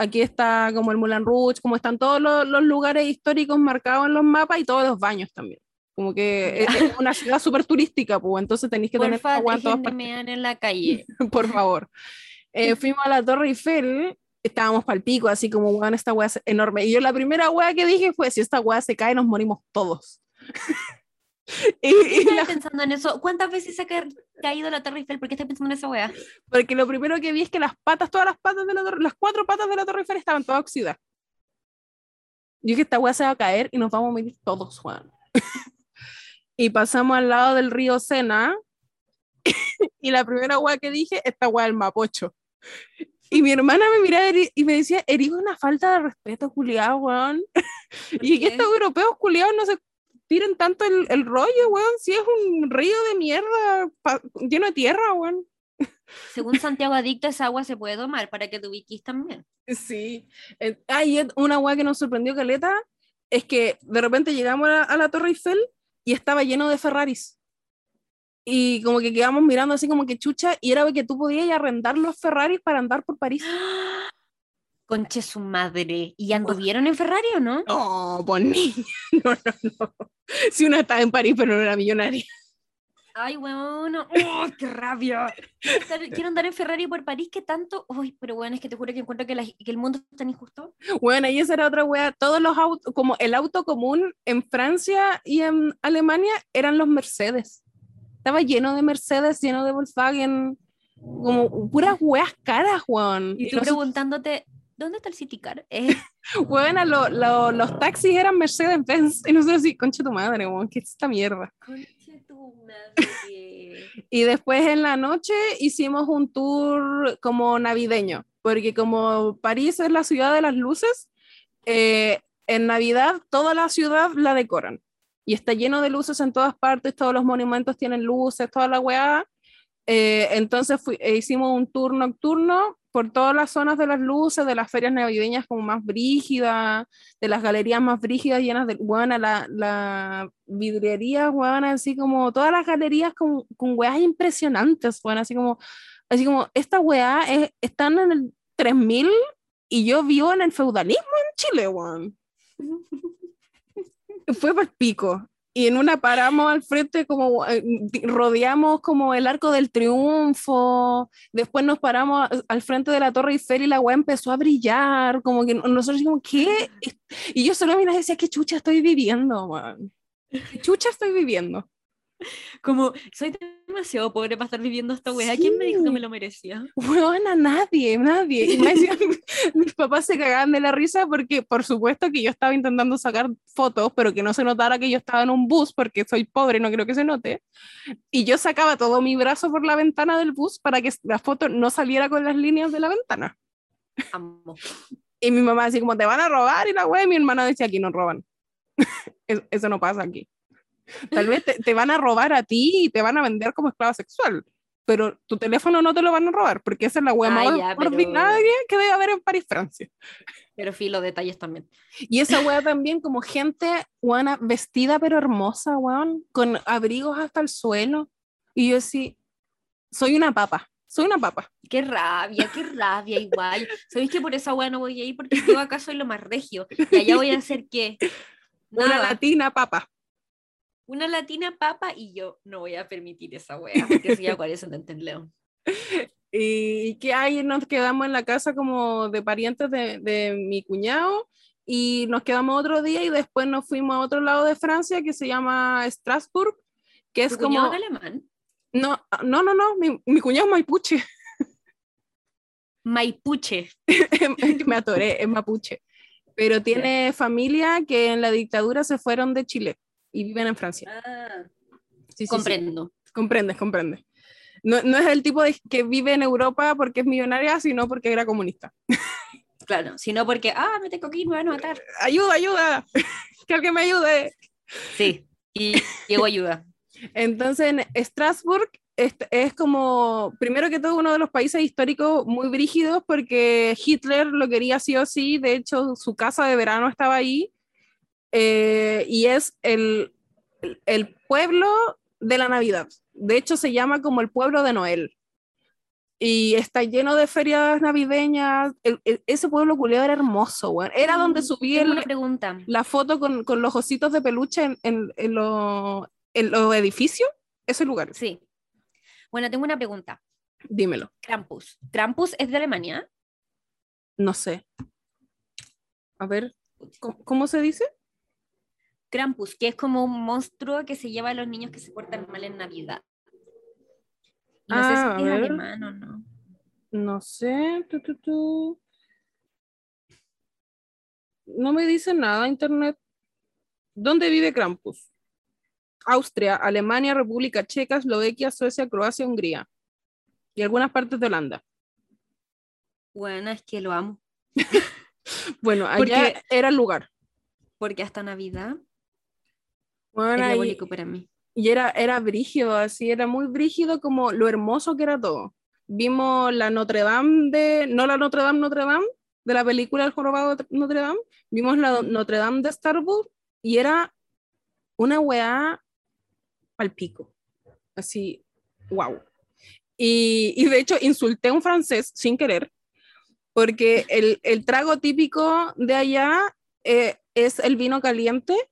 aquí está como el Moulin Rouge, como están todos los, los lugares históricos marcados en los mapas y todos los baños también. Como que es, es una ciudad súper turística, pues entonces tenéis que tener Porfa, agua en todas partes en la calle. por favor. Eh, fuimos a la Torre Eiffel, estábamos pal pico, así como, weón, esta weá es enorme. Y yo la primera weá que dije fue, si esta weá se cae, nos morimos todos. y, y la- pensando en eso. ¿Cuántas veces se ha ca- caído la Torre Eiffel? ¿Por qué estás pensando en esa wea? porque lo primero que vi es que las patas, todas las patas de la torre, las cuatro patas de la Torre Eiffel estaban todas oxidadas. Yo dije, esta weá se va a caer y nos vamos a morir todos, weón. y pasamos al lado del río Sena y la primera weá que dije, esta weá es el Mapocho. Y mi hermana me miraba y me decía, eres una falta de respeto, culiado, weón. Y que estos europeos culiados no se tiren tanto el, el rollo, weón. Si es un río de mierda pa- lleno de tierra, weón. Según Santiago Adicto, esa agua se puede tomar para que te ubiques también. Sí. Eh, ah, y et- una weá que nos sorprendió, Caleta, es que de repente llegamos a la, a la Torre Eiffel y estaba lleno de Ferraris. Y como que quedamos mirando así como que chucha, y era que tú podías arrendar los Ferraris para andar por París. Conche su madre. ¿Y anduvieron en Ferrari o no? No, pues niña, no, no, no. Si una estaba en París, pero no era millonaria. Ay, weón. ¡Oh, qué rabia! Quiero estar- Quiero andar en Ferrari por París, que tanto. Uy, pero bueno, es que te juro que encuentro que, la- que el mundo es tan injusto. Bueno, y esa era otra wea. Todos los autos, como el auto común en Francia y en Alemania eran los Mercedes. Estaba lleno de Mercedes, lleno de Volkswagen, como puras weas caras, weón. Y Y tú nosotros- preguntándote, ¿dónde está el City Car? Eh, Bueno, lo- lo- los taxis eran Mercedes-Benz. Y nosotros así, concha tu madre, weón, ¿qué es esta mierda? conche tu madre. Y después en la noche hicimos un tour como navideño, porque como París es la ciudad de las luces, eh, en Navidad toda la ciudad la decoran. Y está lleno de luces en todas partes, todos los monumentos tienen luces, toda la weá. Eh, entonces fui- eh, hicimos un tour nocturno por todas las zonas de las luces, de las ferias navideñas como más brígidas, de las galerías más brígidas llenas de, bueno, la, la vidriería, bueno, así como todas las galerías con, con weas impresionantes, bueno, así como, así como, esta wea es- están en el 3000 y yo vivo en el feudalismo en Chile, weón. Fue para pico. Y en una paramos al frente, como eh, rodeamos como el arco del triunfo. Después nos paramos al frente de la Torre Eiffel y la weá empezó a brillar. Como que nosotros, como, ¿qué? Y yo solo miraba y decía, ¿qué chucha estoy viviendo, weón? ¿Qué chucha estoy viviendo? Como, soy demasiado pobre para estar viviendo esta wea. ¿Quién me dijo que Sí. me lo merecía? Weón, a nadie, nadie. Y más encima, mis papás se cagaban de la risa porque, por supuesto, que yo estaba intentando sacar fotos, pero que no se notara que yo estaba en un bus porque soy pobre y no creo que se note. Y yo sacaba todo mi brazo por la ventana del bus para que la foto no saliera con las líneas de la ventana. Amo. Y mi mamá así como, te van a robar y la wea, y mi hermana decía, aquí no roban. Es- Eso no pasa aquí. Tal vez te, te van a robar a ti y te van a vender como esclava sexual, pero tu teléfono no te lo van a robar, porque esa es la wea Ah, más ya, pero- ordinaria que debe haber en París, Francia. Pero filo, detalles también. Y esa wea también como gente, weona, vestida pero hermosa, weón, con abrigos hasta el suelo. Y yo sí, soy una papa, soy una papa. Qué rabia, qué rabia, igual. ¿Sabéis que por esa wea no voy a ir? Porque yo acá soy lo más regio. Y allá voy a hacer qué? Una Nada. latina papa. Una latina papa y yo no voy a permitir esa wea. Porque soy acuarescendente en León. y que hay, nos quedamos en la casa como de parientes de, de mi cuñado y nos quedamos otro día y después nos fuimos a otro lado de Francia que se llama Strasbourg, que es ¿Tu cuñado como... es alemán? No, no, no, no, mi, mi cuñado es mapuche, Maipuche. Me atoré, es mapuche, pero tiene familia que en la dictadura se fueron de Chile y viven en Francia. Ah, Sí, sí, sí. comprendo. Comprendes, comprendes. No, no es el tipo de que vive en Europa porque es millonaria, sino porque era comunista. Claro, sino porque, ah, me tengo ir, me van a matar. Ayuda, ayuda, que alguien me ayude. Sí, y llegó ayuda. Entonces, en Strasbourg es, es como, primero que todo, uno de los países históricos muy brígidos porque Hitler lo quería sí o sí, de hecho, su casa de verano estaba ahí, eh, y es el, el pueblo de la Navidad. De hecho, se llama como el pueblo de Noel. Y está lleno de ferias navideñas. El- el- ese pueblo culiado era hermoso, weón. Era donde subí Tengo el- una pregunta. la foto con, con los ositos de peluche en, en, en los en los edificios. Ese lugar. Sí. Bueno, tengo una pregunta. Dímelo. Krampus. ¿Krampus es de Alemania? No sé. A ver, ¿cómo, cómo se dice? Krampus, que es como un monstruo que se lleva a los niños que se portan mal en Navidad. No Ah, sé a si es alemán o no. No sé. tu, tu. No me dice nada internet. ¿Dónde vive Krampus? Austria, Alemania, República Checa, Eslovaquia, Suecia, Croacia, Hungría. Y algunas partes de Holanda. Bueno, es que lo amo. Bueno, allá Porque- era el lugar. Porque hasta Navidad Bueno, es diabólico para mí. y era, era brígido, así, era muy brígido como lo hermoso que era todo. Vimos la Notre Dame de, no la Notre Dame, Notre Dame, de la película El jorobado de Notre Dame, vimos la Notre Dame de Starbucks y era una weá al pico, así, wow. Y, y de hecho insulté a un francés sin querer, porque el, el trago típico de allá eh, es el vino caliente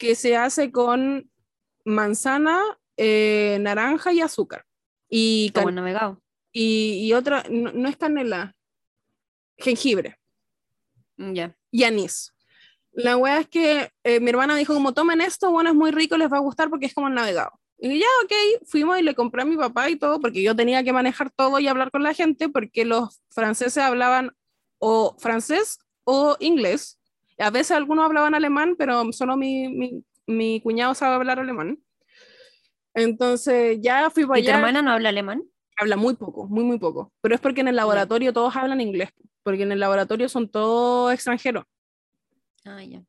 que se hace con manzana, eh, naranja y azúcar. Y, Como navegado. y, y otra, no, no es canela, jengibre Mm, Ya. y anís. La wea es que eh, mi hermana dijo como tomen esto, bueno, es muy rico, les va a gustar porque es como el navegado. Y ya, ok, fuimos y le compré a mi papá y todo, porque yo tenía que manejar todo y hablar con la gente, porque los franceses hablaban o francés o inglés. A veces algunos hablaban alemán, pero solo mi, mi, mi cuñado sabe hablar alemán. Entonces ya fui para ¿Y tu allá. hermana no habla alemán? Habla muy poco, muy, muy poco. Pero es porque en el laboratorio todos hablan inglés, porque en el laboratorio son todos extranjeros. Ah, ya.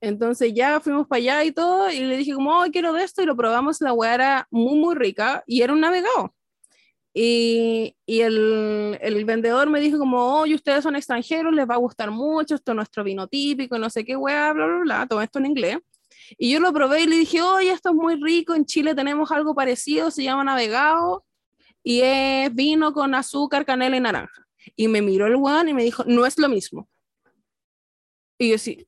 Entonces ya fuimos para allá y todo, y le dije como, oh, quiero de esto, y lo probamos, la weá era muy, muy rica, y era un navegado. Y, y el, el vendedor me dijo como, oye, ustedes son extranjeros, les va a gustar mucho, esto es nuestro vino típico, no sé qué weá, bla, bla, bla, todo esto en inglés. Y yo lo probé y le dije, oye, esto es muy rico, en Chile tenemos algo parecido, se llama navegado, y es vino con azúcar, canela y naranja. Y me miró el weón y me dijo, no es lo mismo. Y yo sí,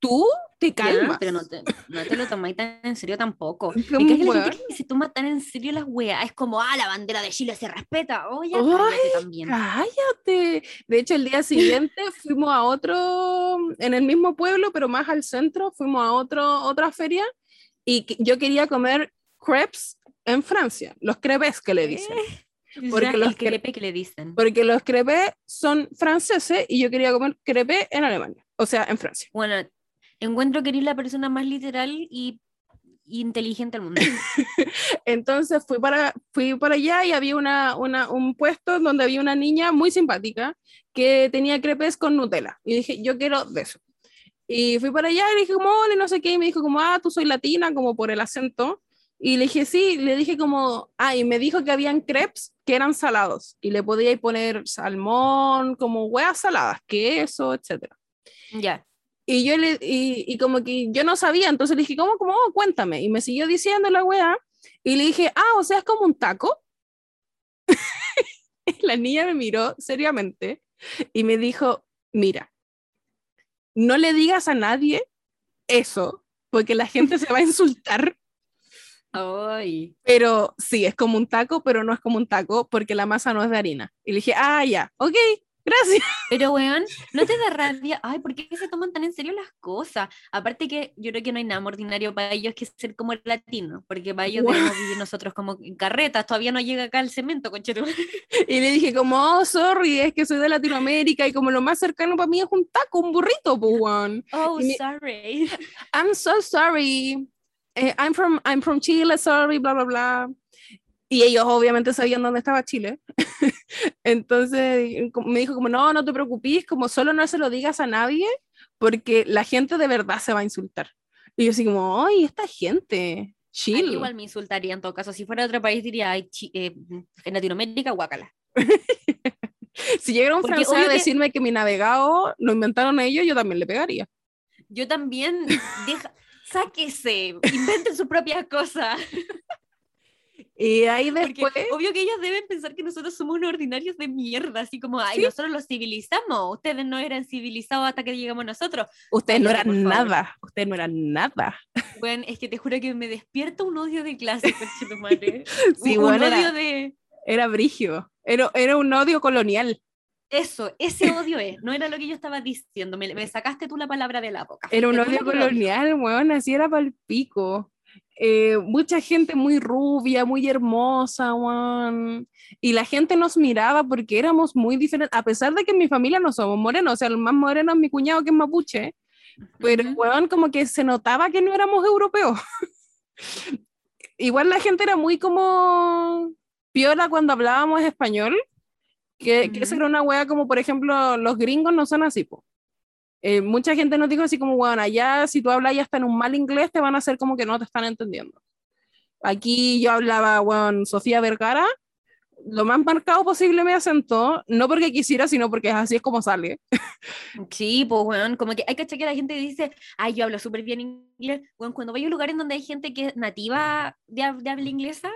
tú te Ya, calmas. pero no te, no te lo tomáis tan en serio tampoco. Es ¿Y como, qué es la gente que se toma tan en serio las weas? Es como, ah, la bandera de Chile se respeta. Oye, Ay, cállate también. Cállate. De hecho, el día siguiente fuimos a otro, en el mismo pueblo, pero más al centro, fuimos a otro, otra feria y que- yo quería comer crepes en Francia, los crepes que le dicen. porque Ya, los que- crepe que le dicen. Porque los crepes son franceses y yo quería comer crepes en Alemania, o sea, en Francia. Bueno, encuentro que eres la persona más literal y inteligente del mundo. Entonces fui para, fui para allá y había una, una, un puesto donde había una niña muy simpática que tenía crepes con Nutella. Y dije, yo quiero de eso. Y fui para allá y le dije como, no sé qué. Y me dijo como, ah, tú soy latina, como por el acento. Y le dije, sí, le dije como, ah, y me dijo que habían crepes que eran salados. Y le podía poner salmón, como huevas saladas, queso, etcétera. ya. Y yo le, y, y como que yo no sabía, entonces le dije, ¿cómo, cómo? Cuéntame. Y me siguió diciendo la weá. Y le dije, ah, o sea, es como un taco. La niña me miró seriamente y me dijo, mira, no le digas a nadie eso, porque la gente se va a insultar. Ay. Pero sí, es como un taco, pero no es como un taco porque la masa no es de harina. Y le dije, ah, ya, ok, Gracias. Pero, weón, no te da rabia. Ay, ¿por qué se toman tan en serio las cosas? Aparte que yo creo que no hay nada más ordinario para ellos que ser como el latino, porque para ellos debemos vivir nosotros como en carretas, todavía no llega acá el cemento, conchero. Y le dije como, oh, sorry, es que soy de Latinoamérica y como lo más cercano para mí es un taco, un burrito, pues, weón. Oh, Y sorry. I'm so sorry. Eh, I'm from I'm from Chile, sorry, bla bla bla. Y ellos obviamente sabían dónde estaba Chile. Entonces me dijo como no, no te preocupes, como solo no se lo digas a nadie porque la gente de verdad se va a insultar. Y yo así como, "Ay, esta gente, Ay, chill." igual me insultaría en todo caso. Si fuera de otro país diría, ay, eh, en Latinoamérica, guácala. Si llegara un Porque francés a obvio que- decirme que mi navegado lo inventaron ellos, yo también le pegaría. Yo también, deja, sáquese, inventen su propia cosa. Y ahí Porque después obvio que ellos deben pensar que nosotros somos unos ordinarios de mierda, así como, ay, Sí. nosotros los civilizamos, ustedes no eran civilizados hasta que llegamos nosotros. ustedes no eran nada, ustedes no eran nada. Bueno, es que te juro que me despierta un odio de clase, tu madre. Sí, un bueno, odio era- de... Era brigio, era, era un odio colonial. Eso, ese odio es, no era lo que yo estaba diciendo, me, me sacaste tú la palabra de la boca. Era un odio colonial, weón, así era para el pico. Eh, mucha gente muy rubia, muy hermosa, weón. Y la gente nos miraba porque éramos muy diferentes, a pesar de que en mi familia no somos morenos, o sea, el más moreno es mi cuñado que es mapuche, pero weón, como que se notaba que no éramos europeos. Igual la gente era muy como piola cuando hablábamos español, que, que esa era una wea como, por ejemplo, los gringos no son así, po. Eh, mucha gente nos dijo así como, bueno, allá si tú hablas ya hasta en un mal inglés, te van a hacer como que no te están entendiendo. Aquí yo hablaba, bueno, Sofía Vergara, lo más marcado posible me acento, no porque quisiera, sino porque así es como sale. Sí, pues, weón, como que hay que que la gente dice, ay, yo hablo súper bien inglés. Weón, cuando vais a un lugar en donde hay gente que es nativa de habla inglesa,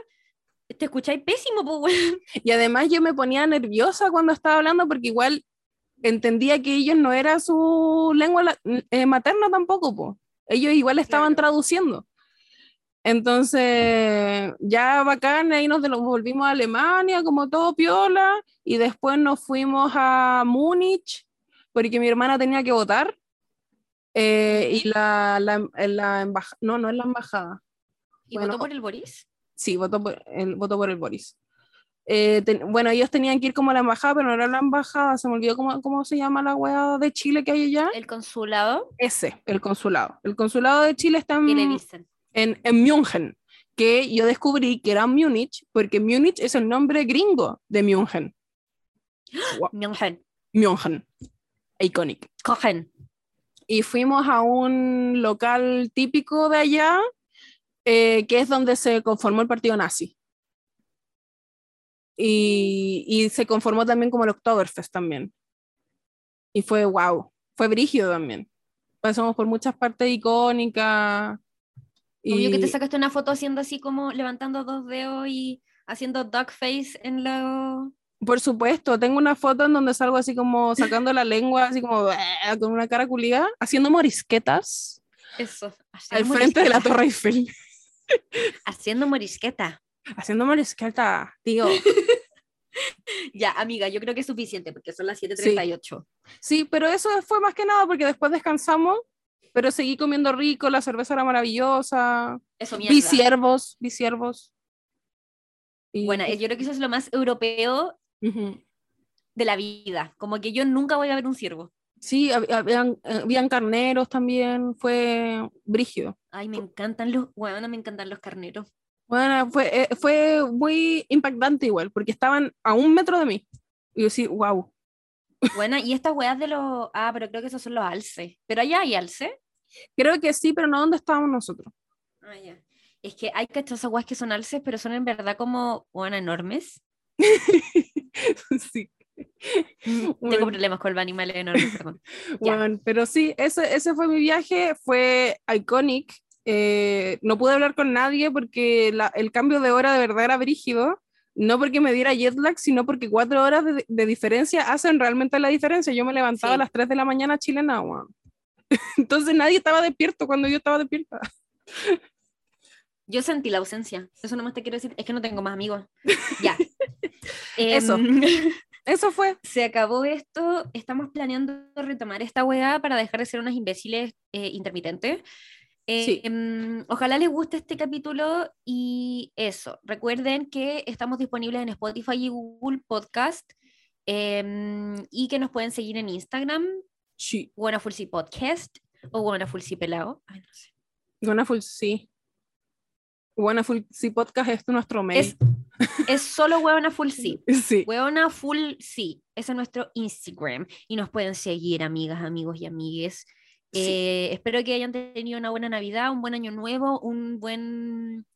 te escucháis pésimo, pues, weón. Y además yo me ponía nerviosa cuando estaba hablando porque igual entendía que ellos no era su lengua la- eh, materna tampoco, po. Ellos igual estaban Claro. traduciendo. Entonces, ya bacán, ahí nos volvimos a Alemania, como todo piola, y después nos fuimos a Múnich, porque mi hermana tenía que votar, eh, y la, la, la embajada, no, no es la embajada, ¿Y Bueno, votó por el Boris? Sí, votó por el, votó por el Boris. Eh, ten- bueno, ellos tenían que ir como a la embajada, pero no era la embajada, se me olvidó cómo, cómo se llama la weá de Chile que hay allá. El consulado, Ese, el consulado. El consulado de Chile está ¿qué le en, dicen? en, en München, que yo descubrí que era Múnich, porque Múnich es el nombre gringo de München. München, München. Iconic. cogen. y fuimos a un local típico de allá, eh, que es donde se conformó el partido nazi. Y, y se conformó también como el Oktoberfest también. Y fue wow, fue brígido también. Pasamos por muchas partes icónicas. Obvio que te y- sacaste una foto haciendo así como levantando dos dedos y haciendo duck face en la... Por supuesto, tengo una foto en donde salgo así como sacando la lengua, así como con una cara culiada, haciendo morisquetas Eso. al haciendo frente de la morisqueta. Torre Eiffel. Haciendo morisqueta. Haciendo morisqueta, tío. Ya, amiga, yo creo que es suficiente porque son las 7.38. Sí, pero eso fue más que nada porque después descansamos, pero seguí comiendo rico, la cerveza era maravillosa. Eso, mierda. Vi ciervos, vi ciervos. Y- Bueno, yo creo que eso es lo más europeo Ujú. de la vida. Como que yo nunca voy a ver un ciervo. Sí, hab- habían, eh, habían carneros también, fue brígido. Ay, me encantan los, bueno, me encantan los carneros. Bueno, fue, eh, fue muy impactante igual, porque estaban a un metro de mí. Y yo sí, wow. Bueno, y estas weas de los, ah, pero creo que esos son los alces. Pero allá hay alce. Creo que sí, pero no donde estábamos nosotros. Ah, ya. Es que hay cachos esas weas que son alces, pero son en verdad como, bueno, enormes. sí. Tengo Bueno. problemas con los animales enormes, perdón. Bueno, pero sí, ese, ese fue mi viaje, fue iconic. Eh, no pude hablar con nadie porque la- el cambio de hora de verdad era brígido. No porque me diera jet lag, sino porque cuatro horas de, de diferencia hacen realmente la diferencia. Yo me levantaba Sí. a las 3 de la mañana chilena, weón. Entonces nadie estaba despierto cuando yo estaba despierta. Yo sentí la ausencia. Eso nomás te quiero decir. Es que no tengo más amigos. Ya. Eso. Em, Eso fue. Se acabó esto. Estamos planeando retomar esta weá para dejar de ser unos imbéciles eh, intermitentes. Eh, Sí. em, ojalá les guste este capítulo y eso. Recuerden que estamos disponibles en Spotify y Google Podcast em, y que nos pueden seguir en Instagram, Sí. Buena Podcast o Buena Full C Pelado. Ay, no sé. Sí. Wonderful, sí, podcast es nuestro mail. Es, es solo Buena. Sí. Hueona full sí, ese es nuestro Instagram y nos pueden seguir amigas, amigos y amigues. Sí. Eh, espero que hayan tenido una buena Navidad, un buen año nuevo, un buen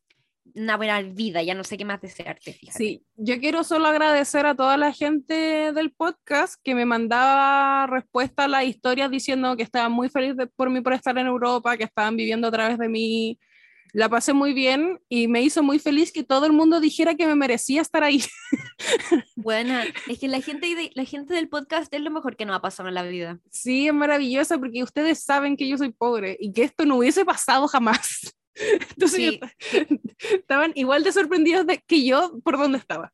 una buena vida, ya no sé qué más desearte, fíjate. Sí, yo quiero solo agradecer a toda la gente del podcast que me mandaba respuesta a las historias diciendo que estaban muy felices por mí por estar en Europa, que estaban viviendo a través de mí. La pasé muy bien y me hizo muy feliz que todo el mundo dijera que me merecía estar ahí. Buena, es que la gente, de- la gente del podcast es lo mejor que nos ha pasado en la vida. Sí, es maravillosa porque ustedes saben que yo soy pobre y que esto no hubiese pasado jamás. Entonces Sí. yo- estaban igual de sorprendidos de que yo por dónde estaba.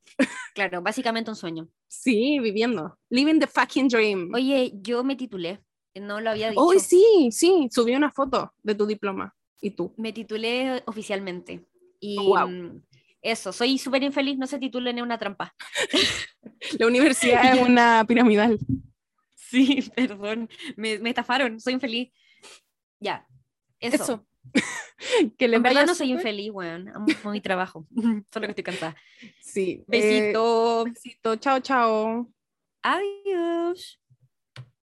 Claro, básicamente un sueño. Sí, viviendo. Living the fucking dream. Oye, yo me titulé, no lo había dicho. Hoy sí, sí, subí una foto de tu diploma. ¿Y tú? Me titulé oficialmente. Y Oh, wow. mm, eso, soy súper infeliz, no se titulen en una trampa. La universidad es una piramidal. Sí, perdón, me, me estafaron, soy infeliz. Ya, eso. Eso. que le En verdad no soy súper. infeliz, weón. Amo mi trabajo. Solo que estoy cansada. Sí. eh, Besito. besito. Chao, chao. Adiós.